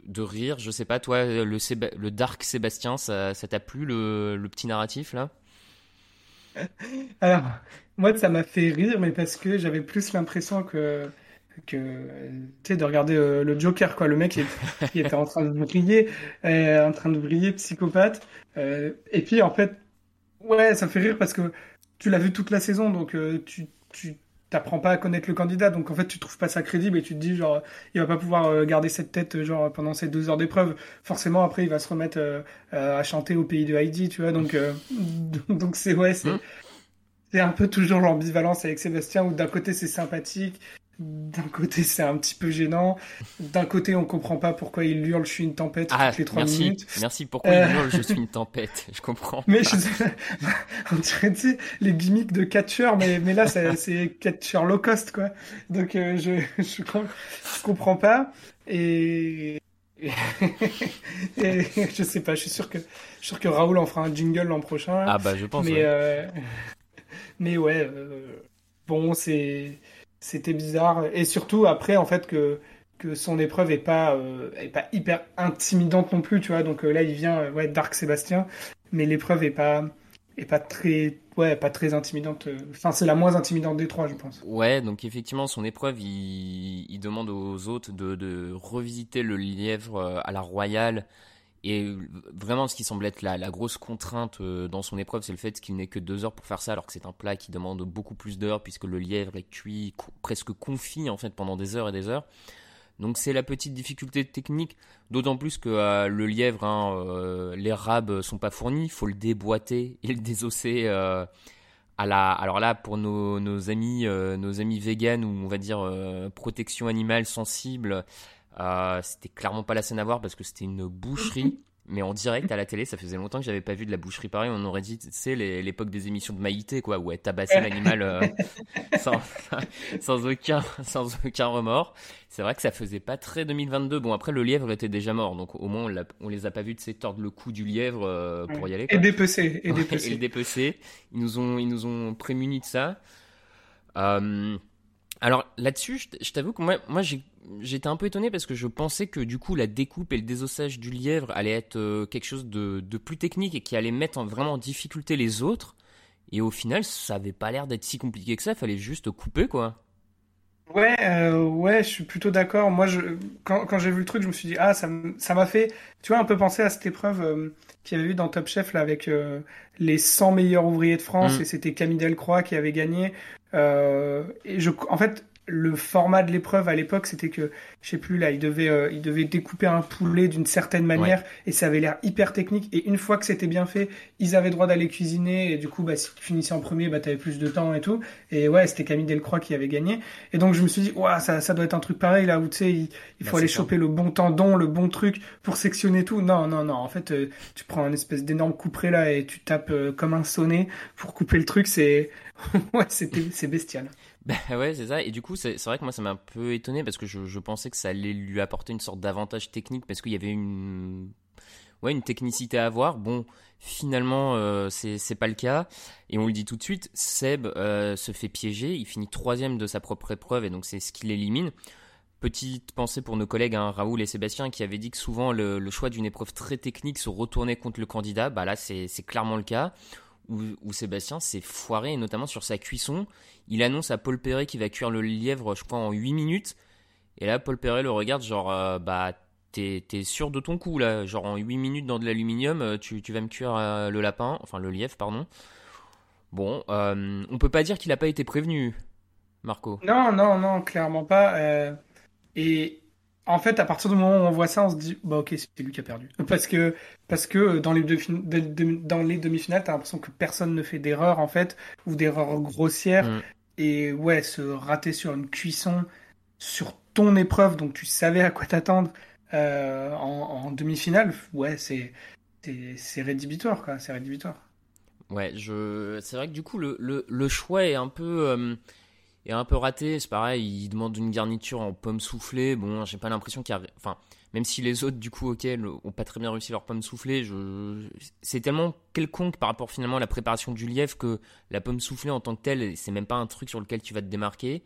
de rire. Je sais pas, toi, le, le Dark Sébastien, ça t'a plu le, le petit narratif là? Alors, moi, ça m'a fait rire, mais parce que j'avais plus l'impression que, que tu sais, de regarder euh, le Joker, quoi. Le mec, il, était en train de briller, euh, en train de briller, psychopathe. Et puis, en fait, ouais, ça fait rire parce que tu l'as vu toute la saison, donc tu, tu t'apprends pas à connaître le candidat, donc en fait tu trouves pas ça crédible et tu te dis genre il va pas pouvoir garder cette tête genre pendant ces deux heures d'épreuve. Forcément après il va se remettre à chanter au pays de Heidi, tu vois. Donc donc c'est ouais c'est hein c'est un peu toujours l'ambivalence avec Sébastien où d'un côté c'est sympathique, d'un côté c'est un petit peu gênant, d'un côté on comprend pas pourquoi il hurle je suis une tempête ah, toutes les trois merci, minutes. Merci, pourquoi il euh. hurle je suis une tempête, je comprends. Mais je on dirait tu sais, les gimmicks de catcher, mais, mais là c'est catcher low cost quoi. Donc euh, je, je, comprends pas et... et je sais pas, je suis sûr que je suis sûr que Raoul en fera un jingle l'an prochain. Ah bah je pense. Mais euh, mais ouais, bon, c'est, c'était bizarre. Et surtout après, en fait, que, que son épreuve est pas, euh, pas hyper intimidante non plus, tu vois. Donc euh, là, il vient, ouais, Dark Sébastien, mais l'épreuve est pas, est pas très, ouais, pas très intimidante. Enfin, c'est la moins intimidante des trois, je pense. Ouais, donc effectivement, son épreuve, il, il demande aux autres de, de revisiter le lièvre à la royale et vraiment, ce qui semble être la, grosse contrainte euh, dans son épreuve, c'est le fait qu'il n'ait que deux heures pour faire ça, alors que c'est un plat qui demande beaucoup plus d'heures, puisque le lièvre est cuit, presque confit en fait pendant des heures et des heures. Donc c'est la petite difficulté technique, d'autant plus que euh, le lièvre, hein, euh, les rabes sont pas fournis, il faut le déboîter et le désosser. Alors là, pour nos, nos amis, nos amis véganes ou on va dire protection animale sensible, euh, c'était clairement pas la scène à voir parce que c'était une boucherie. mais en direct à la télé, ça faisait longtemps que j'avais pas vu de la boucherie pareil. On aurait dit, c'est l'époque des émissions de Maïté, quoi, où elle tabassait l'animal euh, sans, sans, aucun, sans aucun remords. C'est vrai que ça faisait pas très 2022. Bon, après, le lièvre était déjà mort, donc au moins on, on les a pas vus de tordre le cou du lièvre euh, pour y aller. Quoi. Et dépecer. Et dépecer. et le dépecer. Ils nous ont, ils nous ont prémunis de ça. Euh, alors là-dessus, je t'avoue que moi, moi j'étais un peu étonné parce que je pensais que du coup la découpe et le désossage du lièvre allait être euh, quelque chose de, plus technique et qui allait mettre en, vraiment en difficulté les autres. Et au final, ça avait pas l'air d'être si compliqué que ça, il fallait juste couper quoi. Ouais, euh, ouais, je suis plutôt d'accord. Moi, je, quand, j'ai vu le truc, je me suis dit, ah, ça m'a fait, tu vois, un peu penser à cette épreuve euh, qu'il y avait eu dans Top Chef, là, avec les 100 meilleurs ouvriers de France, mm. et c'était Camille Delcroix qui avait gagné. Euh, et je, en fait, le format de l'épreuve à l'époque, c'était que, je sais plus là, il devait, euh, il devait découper un poulet d'une certaine manière et ça avait l'air hyper technique. Et une fois que c'était bien fait, ils avaient droit d'aller cuisiner et du coup, bah, si tu finissais en premier, bah, t'avais plus de temps et tout. Et ouais, c'était Camille Delcroix qui avait gagné. Et donc, je me suis dit, ouais, ça, ça doit être un truc pareil là où tu sais, il, bah, faut aller choper le bon tendon, le bon truc pour sectionner tout. Non, non, non. En fait, euh, tu prends un espèce d'énorme couperet là et tu tapes comme un sonnet pour couper le truc. C'est, ouais, c'est bestial. Bah ouais, c'est ça. Et du coup, c'est vrai que moi, ça m'a un peu étonné parce que je, pensais que ça allait lui apporter une sorte d'avantage technique parce qu'il y avait une, ouais, une technicité à avoir. Bon, finalement, euh, c'est pas le cas. Et on le dit tout de suite, Seb euh, se fait piéger. Il finit troisième de sa propre épreuve et donc c'est ce qui l'élimine. Petite pensée pour nos collègues hein, Raoul et Sébastien qui avaient dit que souvent le, le choix d'une épreuve très technique se retournait contre le candidat. Bah là, c'est clairement le cas où, Sébastien s'est foiré, et notamment sur sa cuisson. Il annonce à Paul Perret qu'il va cuire le lièvre, je crois, en 8 minutes. Et là, Paul Perret le regarde, genre, euh, bah, t'es es sûr de ton coup là, genre en 8 minutes dans de l'aluminium, tu, tu, vas me cuire le lapin, enfin le lièvre, pardon. Bon, on peut pas dire qu'il a pas été prévenu, Marco. Non, non, non, clairement pas. et en fait, à partir du moment où on voit ça, on se dit, bah ok, c'est lui qui a perdu. Parce que, parce que dans les, dans les demi-finales, t'as l'impression que personne ne fait d'erreur, en fait, ou d'erreur grossière. Mm. Et ouais, se rater sur une cuisson, sur ton épreuve, donc tu savais à quoi t'attendre euh, en, demi-finale, ouais, c'est, c'est, rédhibitoire, quoi, c'est rédhibitoire. Ouais, je... c'est vrai que du coup, le, le, le choix est un peu. Euh, est un peu raté. C'est pareil, il demande une garniture en pommes soufflées. Bon, j'ai pas l'impression qu'il y a. Enfin, même si les autres, du coup, ok, ont pas très bien réussi leur pomme soufflée, je... c'est tellement quelconque par rapport finalement à la préparation du lièvre que la pomme soufflée en tant que telle, c'est même pas un truc sur lequel tu vas te démarquer.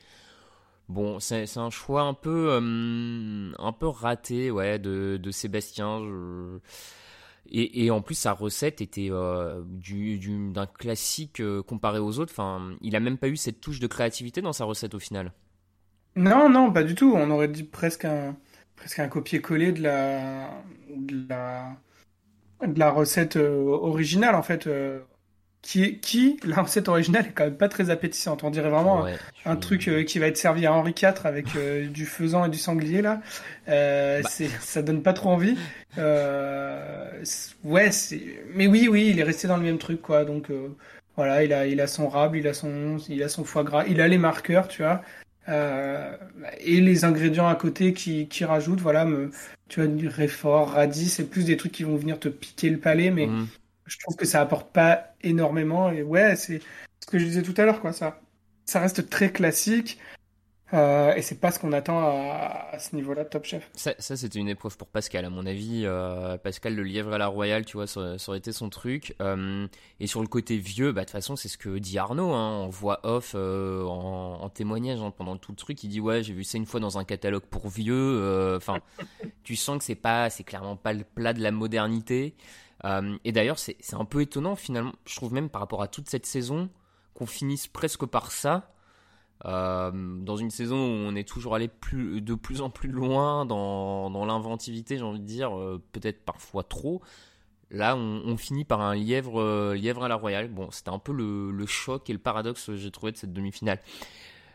Bon, c'est un choix un peu, euh, un peu raté, ouais, de, de Sébastien. Et, en plus, sa recette était euh, d'un classique euh, comparé aux autres. Enfin, il a même pas eu cette touche de créativité dans sa recette au final. Non, non, pas du tout. On aurait dit presque un, presque un copier-coller de la, de la, de la recette euh, originale en fait qui, qui, la recette originale est quand même pas très appétissante. On dirait vraiment un, truc euh, qui va être servi à Henri IV avec euh, du faisan et du sanglier là. Euh, bah. ça donne pas trop envie. Euh, ouais, c'est, mais oui, oui, il est resté dans le même truc quoi. Donc voilà, il a, il a son rable, il a son, il a son foie gras, il a les marqueurs, tu vois. et les ingrédients à côté qui, qui rajoutent, voilà, me, tu vois, du réfort, radis, c'est plus des trucs qui vont venir te piquer le palais, mais mmh je trouve que ça apporte pas énormément. Et ouais, c'est ce que je disais tout à l'heure, quoi. Ça, ça reste très classique. Euh, et c'est pas ce qu'on attend à, ce niveau-là de Top Chef. Ça, c'était une épreuve pour Pascal, à mon avis. Euh, Pascal, le lièvre à la royale, tu vois, ça, aurait été son truc. Euh, et sur le côté vieux, bah, de toute façon, c'est ce que dit Arnaud, hein, en voix off, en, témoignage hein, pendant tout le truc. Il dit Ouais, j'ai vu ça une fois dans un catalogue pour vieux. Enfin, tu sens que c'est pas, c'est clairement pas le plat de la modernité. Euh, et d'ailleurs, c'est un peu étonnant finalement, je trouve même par rapport à toute cette saison, qu'on finisse presque par ça. Euh, dans une saison où on est toujours allé plus, de plus en plus loin dans, dans l'inventivité, j'ai envie de dire, euh, peut-être parfois trop. Là, on, finit par un lièvre, lièvre à la royale. Bon, c'était un peu le, choc et le paradoxe, j'ai trouvé, de cette demi-finale.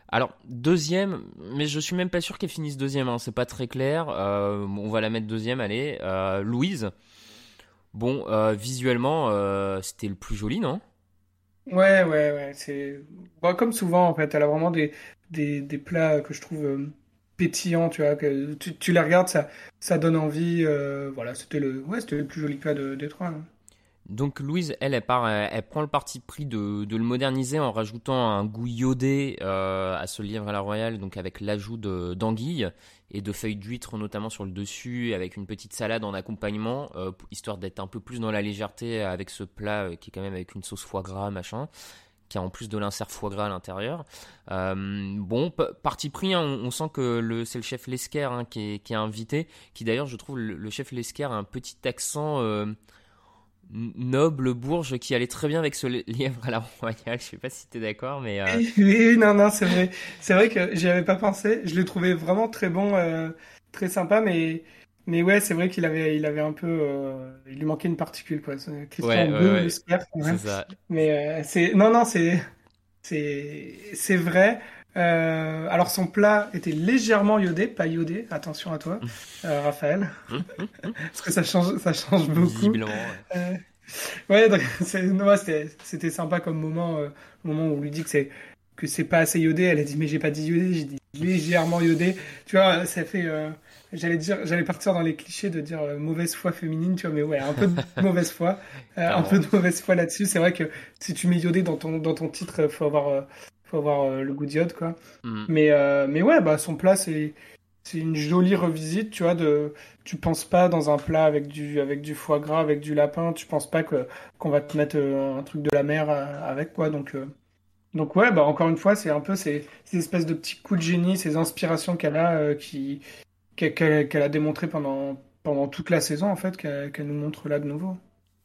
Alors, deuxième, mais je suis même pas sûr qu'elle finisse deuxième, hein, c'est pas très clair. on va la mettre deuxième, allez. Louise, Bon, euh, visuellement, euh, c'était le plus joli, non? Ouais, ouais, ouais. C'est bah, comme souvent, en fait. Elle a vraiment des, plats que je trouve euh, pétillants, tu vois. Que tu, les regardes, ça, ça donne envie. voilà, c'était le, ouais, c'était le plus joli plat de, des trois. Hein. Donc Louise, elle, elle, part, elle, prend le parti pris de, le moderniser en rajoutant un goût iodé à ce livre à la royale, donc avec l'ajout d'anguilles et de feuilles d'huître notamment sur le dessus, avec une petite salade en accompagnement, euh, histoire d'être un peu plus dans la légèreté avec ce plat euh, qui est quand même avec une sauce foie gras, machin, qui a en plus de l'insert foie gras à l'intérieur. Euh, bon, parti pris, hein, on, sent que c'est le chef Lesquer hein, qui, est, qui, est, invité, qui d'ailleurs je trouve le, chef Lesquer a un petit accent noble bourge qui allait très bien avec ce lièvre à la royale. Je sais pas si tu es d'accord, mais. Euh, oui, non, non, c'est vrai. C'est vrai que j'y avais pas pensé. Je l'ai trouvé vraiment très bon, euh, très sympa, mais. Mais ouais, c'est vrai qu'il avait, il avait un peu, euh, il lui manquait une particule quoi. Christian ouais, ouais, ouais. Ça. Mais c'est, non, non, c'est, c'est, c'est vrai. Euh, alors son plat était légèrement iodé, pas iodé, attention à toi, euh, Raphaël, hum, hum. parce que ça change, ça change beaucoup. Euh, ouais, c'était sympa comme moment, euh, moment où on lui dit que c'est que c'est pas assez iodé. Elle a dit mais j'ai pas dit iodé, j'ai dit légèrement iodé. Tu vois, ça fait, euh, j'allais dire, j'allais partir dans les clichés de dire mauvaise foi féminine, tu vois, mais ouais, un peu de mauvaise foi, un peu de mauvaise foi là-dessus. C'est vrai que si tu mets iodé dans ton dans ton titre, faut avoir faut avoir euh, le goût d'iode quoi. Mm. Mais euh, mais ouais, bah son plat c'est c'est une jolie revisite, tu vois de tu penses pas dans un plat avec du avec du foie gras, avec du lapin, tu penses pas que qu'on va te mettre euh, un truc de la mer avec quoi donc donc ouais, bah encore une fois, c'est un peu ces, ces, espèces de petits coups de génie, ces inspirations qu'elle a qui qu'elle a démontré pendant pendant toute la saison en fait qu'elle nous montre là de nouveau.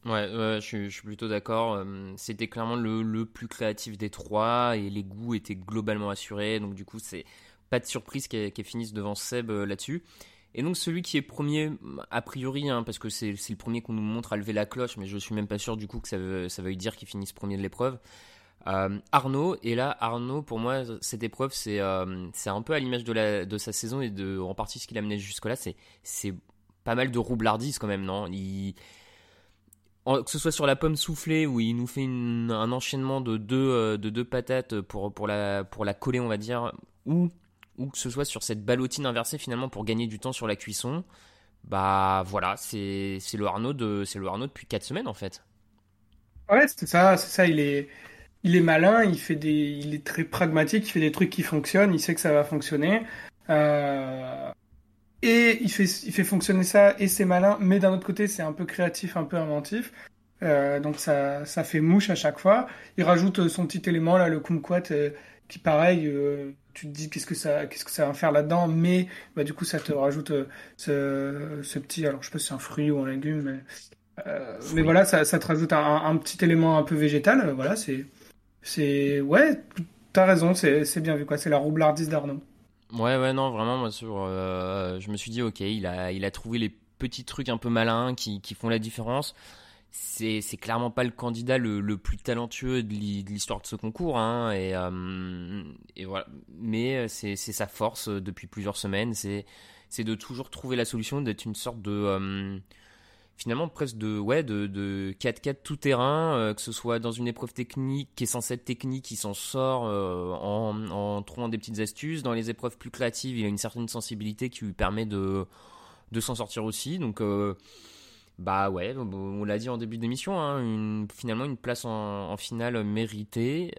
Ouais, je, suis, plutôt d'accord. C'était clairement le, le, plus créatif des trois et les goûts étaient globalement assurés. Donc du coup, c'est pas de surprise qu'elle finisse devant Seb euh, là-dessus. Et donc celui qui est premier, a priori, hein, parce que c'est le premier qu'on nous montre à lever la cloche, mais je suis même pas sûr du coup que ça, veut, ça veuille dire qu'il finisse premier de l'épreuve. Arnaud, et là Arnaud, pour moi, cette épreuve, c'est euh, un peu à l'image de, de sa saison et de en partie ce qu'il a mené jusque-là. C'est pas mal de roublardise quand même, non? Il, que ce soit sur la pomme soufflée où il nous fait un enchaînement de deux, euh, de deux patates pour, pour, la, pour la coller, on va dire, ou, ou que ce soit sur cette ballotine inversée finalement pour gagner du temps sur la cuisson, bah voilà, c'est le Arnaud c'est le Arnaud depuis 4 semaines en fait. Ouais, c'est ça, c'est ça, il est il est malin, il fait des il est très pragmatique, il fait des trucs qui fonctionnent, il sait que ça va fonctionner. Euh, et il fait, il fait fonctionner ça et c'est malin, mais d'un autre côté, c'est un peu créatif, un peu inventif. Euh, donc ça, ça fait mouche à chaque fois. Il rajoute euh, son petit élément là, le kumquat, euh, qui pareil, euh, tu te dis qu'est-ce que ça, qu'est-ce que ça va faire là-dedans, mais bah, du coup ça te rajoute ce, ce, petit, alors je sais pas si c'est un fruit ou un légume, mais, mais voilà, ça, ça te rajoute un, un, petit élément un peu végétal. voilà, c'est, c'est, ouais, t'as raison, c'est, c'est bien vu quoi. C'est la roublardise d'Arnaud. Ouais, ouais, non, vraiment, moi, sur, euh, je me suis dit, ok, il a, il a trouvé les petits trucs un peu malins qui, qui font la différence. C'est, clairement pas le candidat le, le plus talentueux de l'histoire de ce concours, hein, et, euh, et voilà. Mais c'est, c'est sa force depuis plusieurs semaines, c'est, c'est de toujours trouver la solution, d'être une sorte de, euh, finalement presque de ouais de, de 4-4 tout terrain, euh, que ce soit dans une épreuve technique qui est censée être technique, il s'en sort euh, en, en trouvant des petites astuces. Dans les épreuves plus créatives, il a une certaine sensibilité qui lui permet de, de s'en sortir aussi. Donc euh, bah ouais, on l'a dit en début d'émission, hein, finalement une place en, en finale méritée.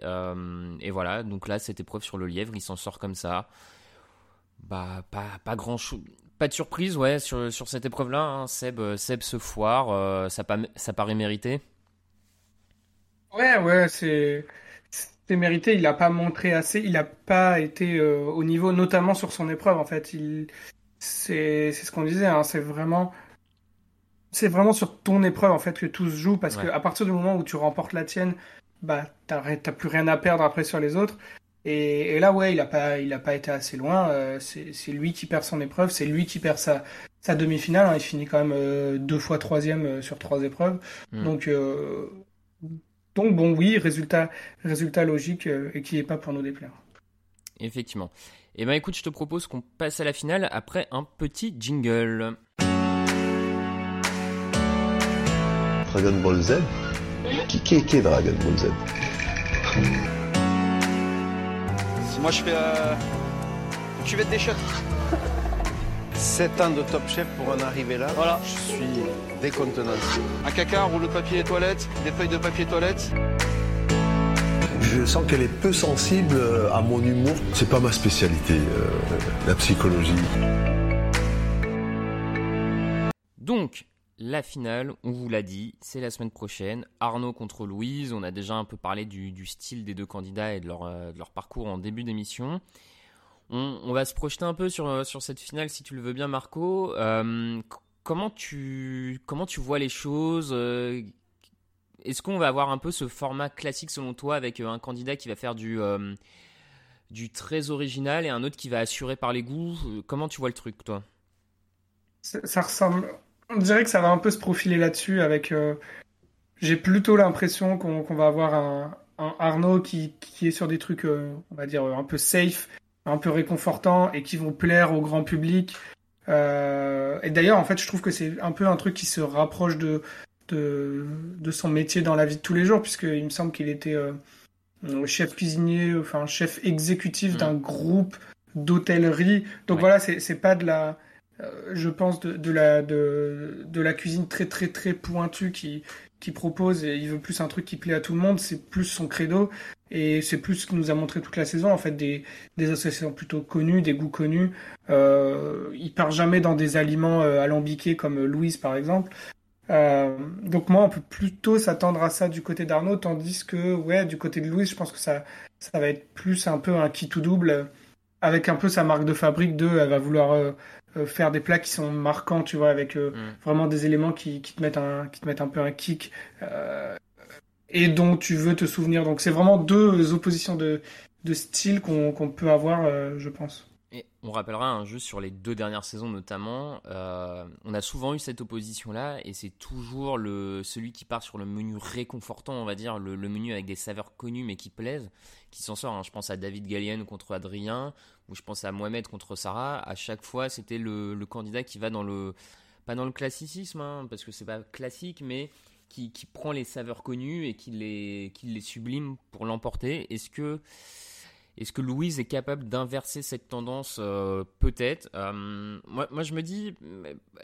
et voilà, donc là cette épreuve sur le lièvre, il s'en sort comme ça. Bah pas, pas grand chose pas de surprise, ouais, sur, sur cette épreuve-là. Hein. Seb, euh, Seb se foire, euh, ça, ça paraît mérité. Ouais, ouais, c'est mérité. Il n'a pas montré assez, il n'a pas été euh, au niveau, notamment sur son épreuve. En fait, il c'est ce qu'on disait. Hein, c'est vraiment c'est vraiment sur ton épreuve en fait que tout se joue parce que à partir du moment où tu remportes la tienne, bah t'as plus rien à perdre après sur les autres. Et, là, ouais, il a pas, il a pas été assez loin. Euh, c'est lui qui perd son épreuve, c'est lui qui perd sa, sa demi-finale. Hein. Il finit quand même euh, deux fois troisième euh, sur trois épreuves. Hmm. Donc, donc bon, oui, résultat, résultat logique et qui est pas pour nous déplaire. Effectivement. Et eh ben écoute, je te propose qu'on passe à la finale après un petit jingle. Dragon Ball Z? Qui, qui, qui est Dragon Ball Z? Moi, je fais euh, cuvette des chefs. 7 ans de top chef pour en arriver là. Voilà. Je suis décontenancé. Un caca, un rouleau de papier toilette, des feuilles de papier toilette. Je sens qu'elle est peu sensible à mon humour. C'est pas ma spécialité, euh, la psychologie. Donc, la finale, on vous l'a dit, c'est la semaine prochaine. Arnaud contre Louise. On a déjà un peu parlé du, style des deux candidats et de leur, euh, parcours en début d'émission. On, va se projeter un peu sur, euh, sur cette finale, si tu le veux bien, Marco. Euh, comment, tu, comment tu vois les choses Est-ce qu'on va avoir un peu ce format classique, selon toi, avec un candidat qui va faire du, du très original et un autre qui va assurer par les goûts? Comment tu vois le truc, toi? Ça ressemble on dirait que ça va un peu se profiler là-dessus avec. Euh, j'ai plutôt l'impression qu'on va avoir un, Arnaud qui, est sur des trucs, euh, on va dire, un peu safe, un peu réconfortant et qui vont plaire au grand public. Euh, et d'ailleurs, en fait, je trouve que c'est un peu un truc qui se rapproche de, de, son métier dans la vie de tous les jours, puisqu'il me semble qu'il était chef cuisinier, enfin chef exécutif mmh. d'un groupe d'hôtellerie. Donc voilà, c'est pas de la euh, je pense, de, la, de, de, la cuisine très très très pointue qui, qui propose et il veut plus un truc qui plaît à tout le monde, c'est plus son credo et c'est plus ce qu'il nous a montré toute la saison en fait des, des associations plutôt connues, des goûts connus. Euh, il part jamais dans des aliments euh, alambiqués comme Louise par exemple. Euh, donc moi on peut plutôt s'attendre à ça du côté d'Arnaud, tandis que ouais du côté de Louise je pense que ça ça va être plus un peu un qui tout double avec un peu sa marque de fabrique de elle va vouloir euh, faire des plats qui sont marquants, tu vois, avec euh, mm. vraiment des éléments qui, qui, te mettent un, qui te mettent un peu un kick euh, et dont tu veux te souvenir. Donc c'est vraiment deux oppositions de, de style qu'on peut avoir, je pense. On rappellera un jeu sur les deux dernières saisons notamment. Euh, on a souvent eu cette opposition-là et c'est toujours le, celui qui part sur le menu réconfortant, on va dire, le, menu avec des saveurs connues mais qui plaisent, qui s'en sort. Hein. Je pense à David Gallienne contre Adrien ou je pense à Mohamed contre Sarah. À chaque fois, c'était le, candidat qui va dans le, pas dans le classicisme, hein, parce que c'est pas classique, mais qui, qui, prend les saveurs connues et qui les, qui les sublime pour l'emporter. Est-ce que est-ce que Louise est capable d'inverser cette tendance euh, Peut-être. Euh, moi, moi, je me dis,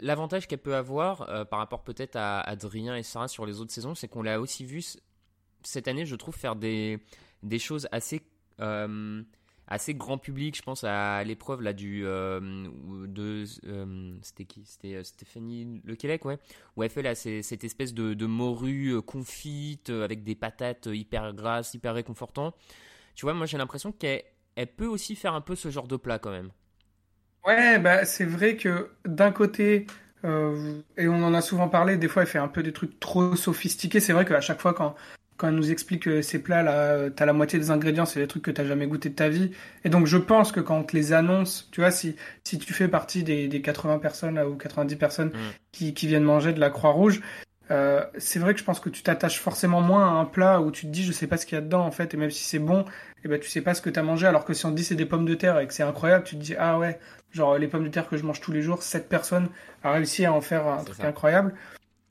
l'avantage qu'elle peut avoir euh, par rapport peut-être à Adrien et Sarah sur les autres saisons, c'est qu'on l'a aussi vu cette année, je trouve, faire des, des choses assez, assez grand public. Je pense à l'épreuve là du de c'était qui? C'était Stéphanie Lequelec, ouais. Où elle fait là cette espèce de, de morue confite avec des patates hyper grasses, hyper réconfortantes. Tu vois, moi j'ai l'impression qu'elle elle peut aussi faire un peu ce genre de plat quand même. Ouais, bah c'est vrai que d'un côté, euh, et on en a souvent parlé, des fois elle fait un peu des trucs trop sophistiqués. C'est vrai qu'à chaque fois quand, quand elle nous explique que ces plats là, t'as la moitié des ingrédients, c'est des trucs que t'as jamais goûté de ta vie. Et donc je pense que quand on te les annonce, tu vois, si, si tu fais partie des, des 80 personnes ou 90 personnes mm. qui, qui viennent manger de la Croix-Rouge, euh, c'est vrai que je pense que tu t'attaches forcément moins à un plat où tu te dis je sais pas ce qu'il y a dedans en fait et même si c'est bon et eh ben tu sais pas ce que tu as mangé alors que si on te dit c'est des pommes de terre et que c'est incroyable tu te dis ah ouais genre les pommes de terre que je mange tous les jours cette personne a réussi à en faire un truc incroyable.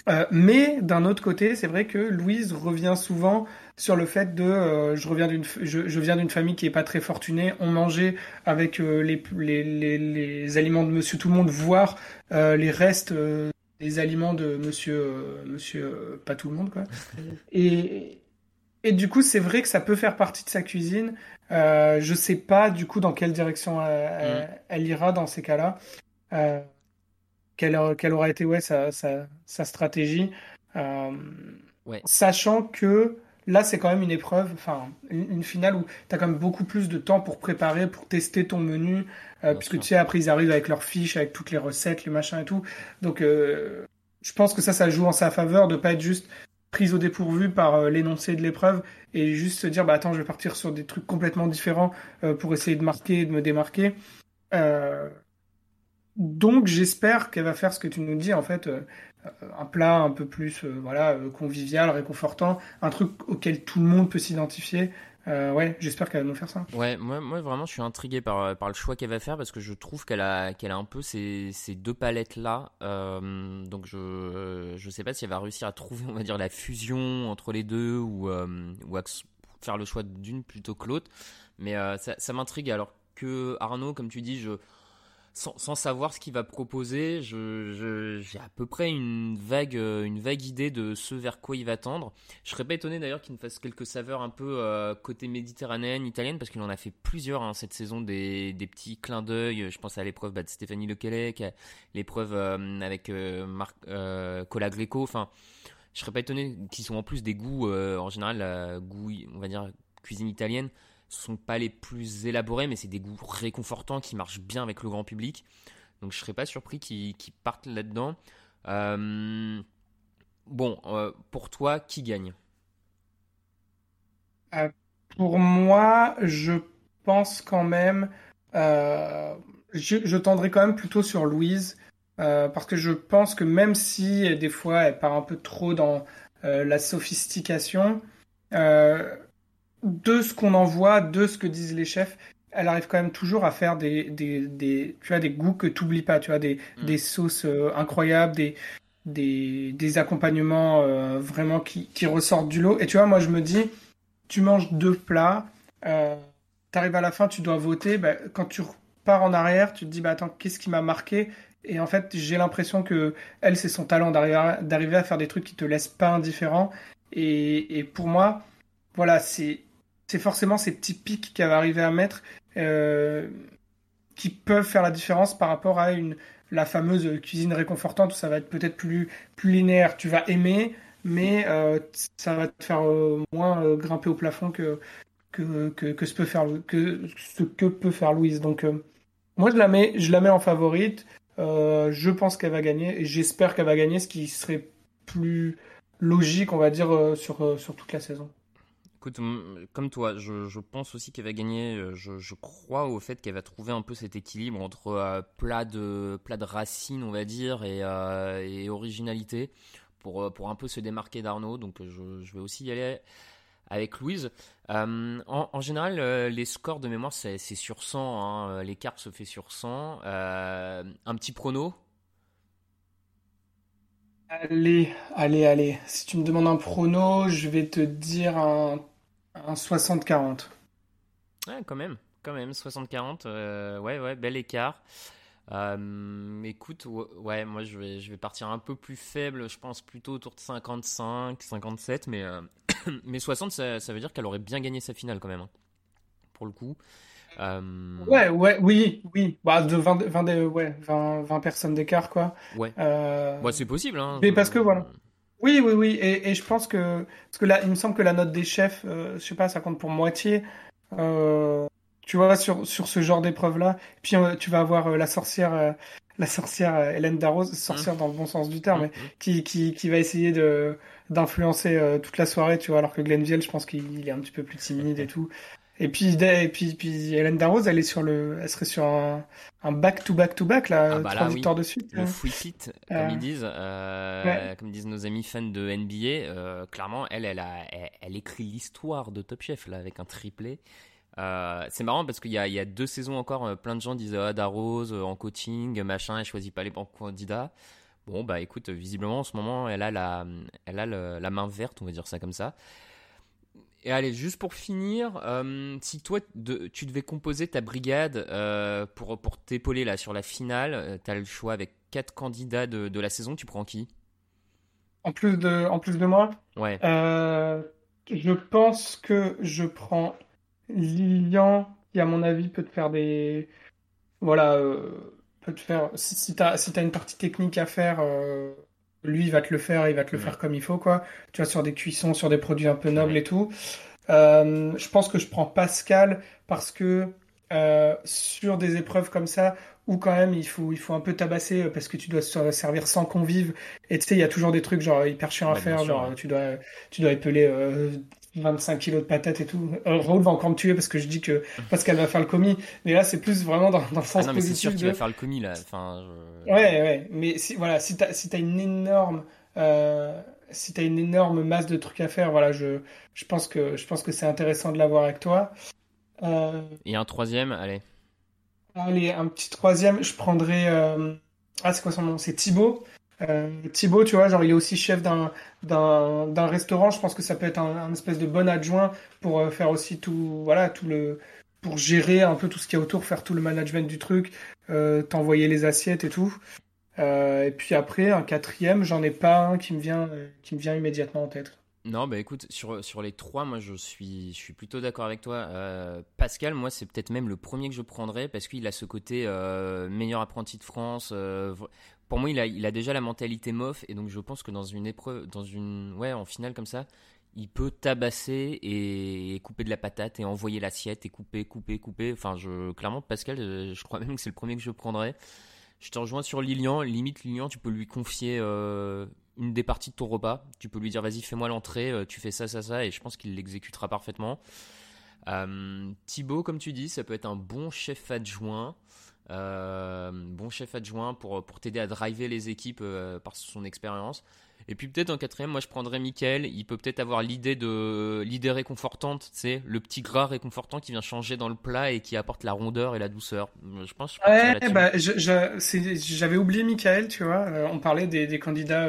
Euh, mais d'un autre côté c'est vrai que Louise revient souvent sur le fait de euh, je reviens d'une je, je, viens d'une famille qui est pas très fortunée on mangeait avec les, les, les, les, aliments de Monsieur Tout le Monde voire les restes les aliments de monsieur, euh, monsieur euh, pas tout le monde, quoi. et, et du coup, c'est vrai que ça peut faire partie de sa cuisine. Euh, je sais pas, du coup, dans quelle direction elle, mm. ira dans ces cas-là. Euh, quelle, quelle, aura été ouais, sa, sa, sa stratégie. Ouais. Sachant que là, c'est quand même une épreuve, enfin, une, finale où tu as quand même beaucoup plus de temps pour préparer, pour tester ton menu, euh, puisque tu sais, après, ils arrivent avec leurs fiches, avec toutes les recettes, les machins et tout. Donc, euh, je pense que ça, ça joue en sa faveur de pas être juste prise au dépourvu par euh, l'énoncé de l'épreuve et juste se dire, bah attends, je vais partir sur des trucs complètement différents pour essayer de marquer, de me démarquer. donc, j'espère qu'elle va faire ce que tu nous dis, en fait un plat un peu plus euh, voilà euh, convivial, réconfortant, un truc auquel tout le monde peut s'identifier. Euh, ouais, j'espère qu'elle va nous faire ça. Ouais, moi, moi vraiment, je suis intrigué par, par le choix qu'elle va faire parce que je trouve qu'elle a, a un peu ces, ces deux palettes là. donc je, je sais pas si elle va réussir à trouver, on va dire, la fusion entre les deux ou, ou à faire le choix d'une plutôt que l'autre. Mais ça, ça m'intrigue alors que Arnaud, comme tu dis, je sans, savoir ce qu'il va proposer, j'ai à peu près une vague, euh, une vague idée de ce vers quoi il va tendre. Je serais pas étonné d'ailleurs qu'il me fasse quelques saveurs un peu euh, côté méditerranéenne, italienne, parce qu'il en a fait plusieurs hein, cette saison, des, petits clins d'œil. Je pense à l'épreuve bah, de Stéphanie Lequelec, l'épreuve euh, avec Marc Cola Greco. Enfin, je serais pas étonné qu'ils soient en plus des goûts, en général, goût, on va dire cuisine italienne sont pas les plus élaborés, mais c'est des goûts réconfortants qui marchent bien avec le grand public. Donc je serais pas surpris qu'ils partent là-dedans. Euh, bon, euh, pour toi, qui gagne? Euh, Pour moi, je pense quand même. je, je, tendrai quand même plutôt sur Louise. parce que je pense que même si des fois elle part un peu trop dans la sophistication, de ce qu'on en voit, de ce que disent les chefs, elle arrive quand même toujours à faire des, des, des tu vois, des goûts que tu n'oublies pas, tu vois, des, mm. des sauces euh, incroyables, des, des, des accompagnements euh, vraiment qui, qui, ressortent du lot. Et tu vois, moi je me dis, tu manges deux plats, euh, tu arrives à la fin, tu dois voter, bah, quand tu pars en arrière, tu te dis, bah attends, qu'est-ce qui m'a marqué? Et en fait, j'ai l'impression que elle, c'est son talent d'arriver à faire des trucs qui te laissent pas indifférent. Et, et pour moi, voilà, c'est c'est forcément ces petits pics qu'elle va arriver à mettre euh, qui peuvent faire la différence par rapport à une, la fameuse cuisine réconfortante où ça va être peut-être plus, plus linéaire. Tu vas aimer, mais euh, ça va te faire euh, moins grimper au plafond que, que, que, ce peut faire, que ce que peut faire Louise. Donc, moi, je la, mets, je la mets en favorite. je pense qu'elle va gagner et j'espère qu'elle va gagner, ce qui serait plus logique, on va dire, sur, sur toute la saison. Écoute, comme toi, je, pense aussi qu'elle va gagner. Euh, je, crois au fait qu'elle va trouver un peu cet équilibre entre euh, plat, de, plat de racines, on va dire, et, et originalité pour, pour un peu se démarquer d'Arnaud. Donc je, vais aussi y aller avec Louise. en, général, les scores de mémoire, c'est sur 100. Hein. L'écart se fait sur 100. un petit prono Allez, allez, allez. Si tu me demandes un prono, je vais te dire un, 60-40. Ouais, quand même, quand même, 60-40. Euh, ouais, ouais, bel écart. Euh, écoute, ouais, moi je vais, je vais partir un peu plus faible, je pense plutôt autour de 55, 57, mais, euh, mais 60, ça, veut dire qu'elle aurait bien gagné sa finale quand même, hein, pour le coup. Euh, ouais, ouais, oui, oui. Bah, de 20, 20, ouais, 20, 20 personnes d'écart, quoi. Ouais. Euh... c'est possible. Hein. Mais parce que voilà. Oui, oui, oui. Et, et, je pense que. Parce que là, il me semble que la note des chefs, euh, je sais pas, ça compte pour moitié. Euh, tu vois, sur, sur ce genre d'épreuve-là. Puis euh, tu vas avoir la sorcière. la sorcière Hélène Darroze, sorcière mmh. dans le bon sens du terme, mmh, mmh. qui, qui, qui va essayer de d'influencer toute la soirée, tu vois, alors que Glenville, je pense qu'il est un petit peu plus timide et tout. Et puis, et puis, puis Hélène Darroze, elle est sur le, elle serait sur un, un back to back to back là, ah bah trois victoires de suite. Le free hit, comme euh, ils disent, euh, comme disent nos amis fans de NBA. Euh, clairement, elle, elle, a, elle, écrit l'histoire de Top Chef là avec un triplé. c'est marrant parce qu'il y, y a, deux saisons encore, plein de gens disaient ah, Darroze en coaching, machin, elle choisit pas les bons candidats. Bon bah écoute, visiblement en ce moment, elle a la, elle a la main verte, on va dire ça comme ça. Et allez, juste pour finir, euh, si toi tu devais composer ta brigade euh, pour, pour t'épauler là sur la finale, euh, tu as le choix avec quatre candidats de, de, la saison, tu prends qui? En plus, de, en plus de moi? Ouais. je pense que je prends Lilian, qui à mon avis peut te faire des. Voilà, peut te faire. Si, si tu as, si as une partie technique à faire lui, il va te le faire, il va te le faire comme il faut, quoi. Tu vois, sur des cuissons, sur des produits un peu nobles et tout. Euh, je pense que je prends Pascal parce que euh, sur des épreuves comme ça, où quand même il faut, il faut un peu tabasser euh, parce que tu dois servir sans convive. Et tu sais, il y a toujours des trucs genre hyper chiants à faire, genre tu dois, tu dois épeler 25 kilos de patates et tout. Euh, Raoul va encore me tuer parce que je dis que parce qu'elle va faire le commis. Mais là, c'est plus vraiment dans, dans le sens ah non, mais c'est sûr qu'il va faire le commis là. Enfin, Ouais, ouais. Mais si, voilà, si t'as si as une énorme euh, si t'as une énorme masse de trucs à faire, voilà, je, je pense que je pense que c'est intéressant de l'avoir avec toi. Euh... Et un troisième, allez. Allez, un petit troisième, je prendrais. Euh... Ah, c'est quoi son nom? C'est Thibaut. Euh, Thibaut, tu vois, genre il est aussi chef d'un d'un restaurant. Je pense que ça peut être un, espèce de bon adjoint pour euh, faire aussi tout, voilà, tout le pour gérer un peu tout ce qu'il y a autour, faire tout le management du truc, euh, t'envoyer les assiettes et tout. Et puis après, un quatrième, j'en ai pas un qui me vient qui me vient immédiatement en tête. Non, bah écoute, sur, sur les trois, moi je suis, je suis plutôt d'accord avec toi. Pascal, moi c'est peut-être même le premier que je prendrais parce qu'il a ce côté meilleur apprenti de France. Pour moi, il a, déjà la mentalité mof et donc je pense que dans une épreuve, dans une, ouais, en finale comme ça, il peut tabasser et, couper de la patate et envoyer l'assiette et couper, couper, couper. Enfin, clairement, Pascal, je crois même que c'est le premier que je prendrais. Je te rejoins sur Lilian. Limite, Lilian, tu peux lui confier une des parties de ton repas. Tu peux lui dire vas-y fais-moi l'entrée, euh, tu fais ça, ça, ça, et je pense qu'il l'exécutera parfaitement. Euh, Thibaut, comme tu dis, ça peut être un bon chef adjoint. Euh, bon chef adjoint pour, pour t'aider à driver les équipes par son expérience. Et puis peut-être en quatrième, moi je prendrais Mickaël. Il peut peut-être avoir l'idée de l'idée réconfortante, tu sais, le petit gras réconfortant qui vient changer dans le plat et qui apporte la rondeur et la douceur. Je pense. ouais, bah, j'avais oublié Mickaël, tu vois. on parlait des, des candidats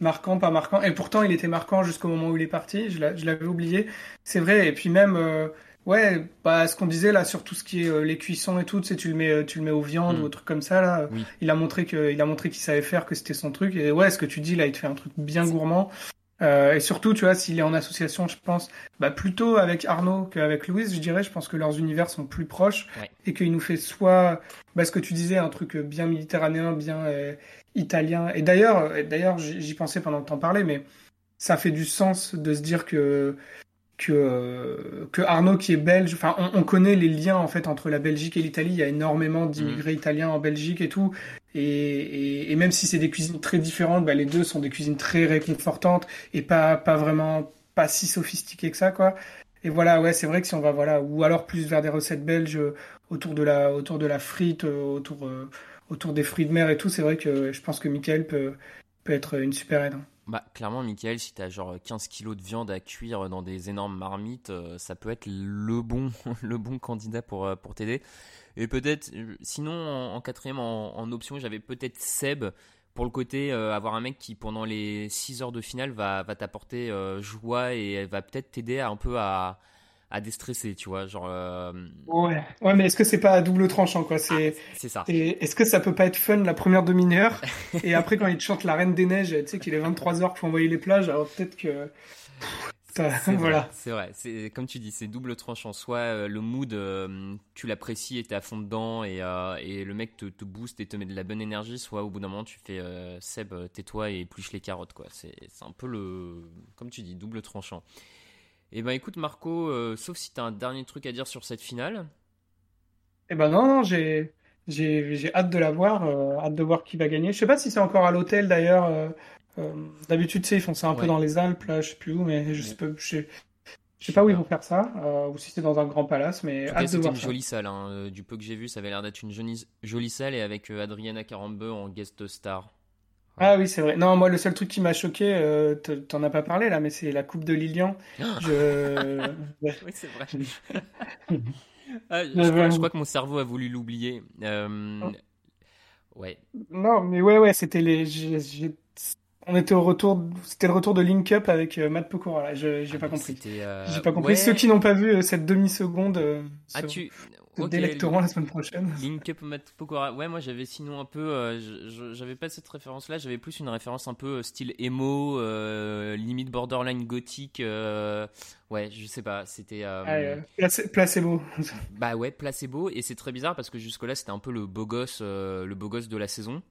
marquant, pas marquant. Et pourtant, il était marquant jusqu'au moment où il est parti. Je l'avais oublié. C'est vrai. Et puis même, euh, ouais, bah, ce qu'on disait là sur tout ce qui est euh, les cuissons et tout, tu sais, tu le mets, tu le mets aux viandes mm. ou aux trucs comme ça là. Il a montré que, il a montré qu'il savait faire, que c'était son truc. Et ouais, ce que tu dis là, il te fait un truc bien gourmand. Euh, et surtout, tu vois, s'il est en association, je pense, bah, plutôt avec Arnaud qu'avec Louise, je dirais, je pense que leurs univers sont plus proches et qu'il nous fait soit, bah, ce que tu disais, un truc bien méditerranéen, bien italien. Et d'ailleurs, d'ailleurs, j'y pensais pendant que t'en parlais, mais ça fait du sens de se dire que que, que Arnaud qui est belge, enfin on, connaît les liens en fait entre la Belgique et l'Italie, il y a énormément d'immigrés mm. italiens en Belgique et tout, et, et, même si c'est des cuisines très différentes, bah, les deux sont des cuisines très réconfortantes et pas, pas vraiment pas si sophistiquées que ça quoi. et voilà, ouais, c'est vrai que si on va, voilà, ou alors plus vers des recettes belges autour de la, autour de la frite, autour, autour des fruits de mer et tout, c'est vrai que je pense que Michael peut, peut être une super aide. Hein. Bah, clairement, Michael, si t'as genre 15 kilos de viande à cuire dans des énormes marmites, ça peut être le bon, candidat pour, pour t'aider. Et peut-être, sinon, en, quatrième, en, option, j'avais peut-être Seb pour le côté euh, avoir un mec qui pendant les 6 heures de finale va, t'apporter euh, joie et va peut-être t'aider un peu à, à déstresser, tu vois, genre. Euh, ouais. ouais, mais est-ce que c'est pas à double tranchant, quoi? C'est. Ah, c'est ça. Est-ce que ça peut pas être fun la première demi-heure? Et après quand il te chante la Reine des Neiges, tu sais qu'il est 23 heures qu'il faut envoyer les plages, alors peut-être que. C'est voilà. C'est vrai. C'est comme tu dis, c'est double tranchant. Soit euh, le mood, euh, tu l'apprécies et t'es à fond dedans et, et le mec te, te, booste et te met de la bonne énergie. Soit au bout d'un moment, tu fais Seb, tais-toi et épluche les carottes. quoi. C'est un peu le, comme tu dis, double tranchant. Eh ben écoute Marco, sauf si t'as un dernier truc à dire sur cette finale. Eh ben non, non, j'ai j'ai hâte de la voir, hâte de voir qui va gagner. Je sais pas si c'est encore à l'hôtel d'ailleurs. Euh, d'habitude, tu sais, ils font ça un peu dans les Alpes, là, je sais plus où, mais je sais pas, je sais, pas où ils vont faire ça, euh, ou si c'est dans un grand palace, mais hâte de voir une jolie salle. Hein. Euh, du peu que j'ai vu, ça avait l'air d'être une jolie, jolie salle et avec Adriana Carambeu en guest star. Ah oui, c'est vrai. Non, moi, le seul truc qui m'a choqué, euh, t'en as pas parlé là, mais c'est la coupe de Lilian. Je... oui, c'est vrai. Ah, je, crois, que mon cerveau a voulu l'oublier. Oh. Ouais. Non, mais ouais, ouais, c'était les on était au retour, c'était le retour de Link Up avec euh, Matt Pokora. Je j'ai ah, pas compris. Euh, j'ai pas compris. Ceux qui n'ont pas vu euh, cette demi seconde, ah, tu délecteront la semaine prochaine. Link Up Pokora. Ouais, moi j'avais sinon un peu, j'avais pas cette référence-là. J'avais plus une référence un peu style emo, limite borderline gothique. ouais, je sais pas. C'était ah, placebo. bah ouais, placebo. Et c'est très bizarre parce que jusque là c'était un peu le beau gosse, le beau gosse de la saison.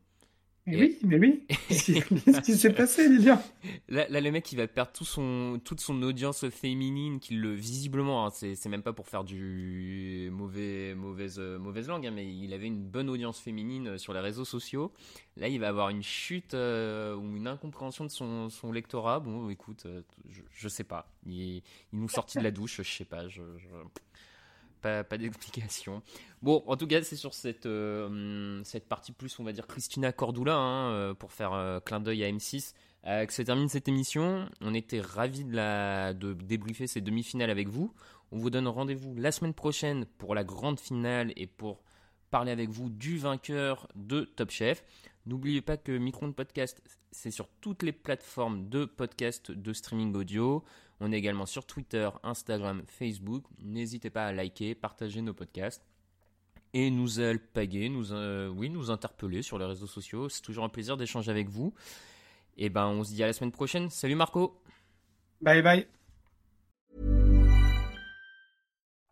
Oui, mais oui. Qu'est-ce qui s'est passé, Lilian? Là, là, le mec, il va perdre tout son, toute son audience féminine, qui le visiblement, hein, c'est même pas pour faire du mauvais, mauvaise, mauvaise langue, hein, mais il avait une bonne audience féminine sur les réseaux sociaux. Là, il va avoir une chute euh, ou une incompréhension de son, son lectorat. Bon, écoute, euh, je, je, sais pas. Il, il nous sortit de la douche, je sais pas. je pas, d'explication. Bon, en tout cas, c'est sur cette, euh, cette partie plus, on va dire, Christina Cordula, hein, euh, pour faire euh, clin d'œil à M6, que se termine cette émission. On était ravis de, de débriefer ces demi-finales avec vous. On vous donne rendez-vous la semaine prochaine pour la grande finale et pour parler avec vous du vainqueur de Top Chef. N'oubliez pas que Micron Podcast, c'est sur toutes les plateformes de podcast de streaming audio. On est également sur Twitter, Instagram, Facebook. N'hésitez pas à liker, partager nos podcasts et nous alpaguer, nous, euh, oui, nous interpeller sur les réseaux sociaux. C'est toujours un plaisir d'échanger avec vous. Et ben, on se dit à la semaine prochaine. Salut Marco. Bye bye.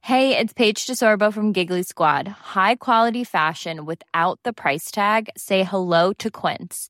Hey, it's Paige DeSorbo from Giggly Squad. High quality fashion without the price tag. Say hello to Quince.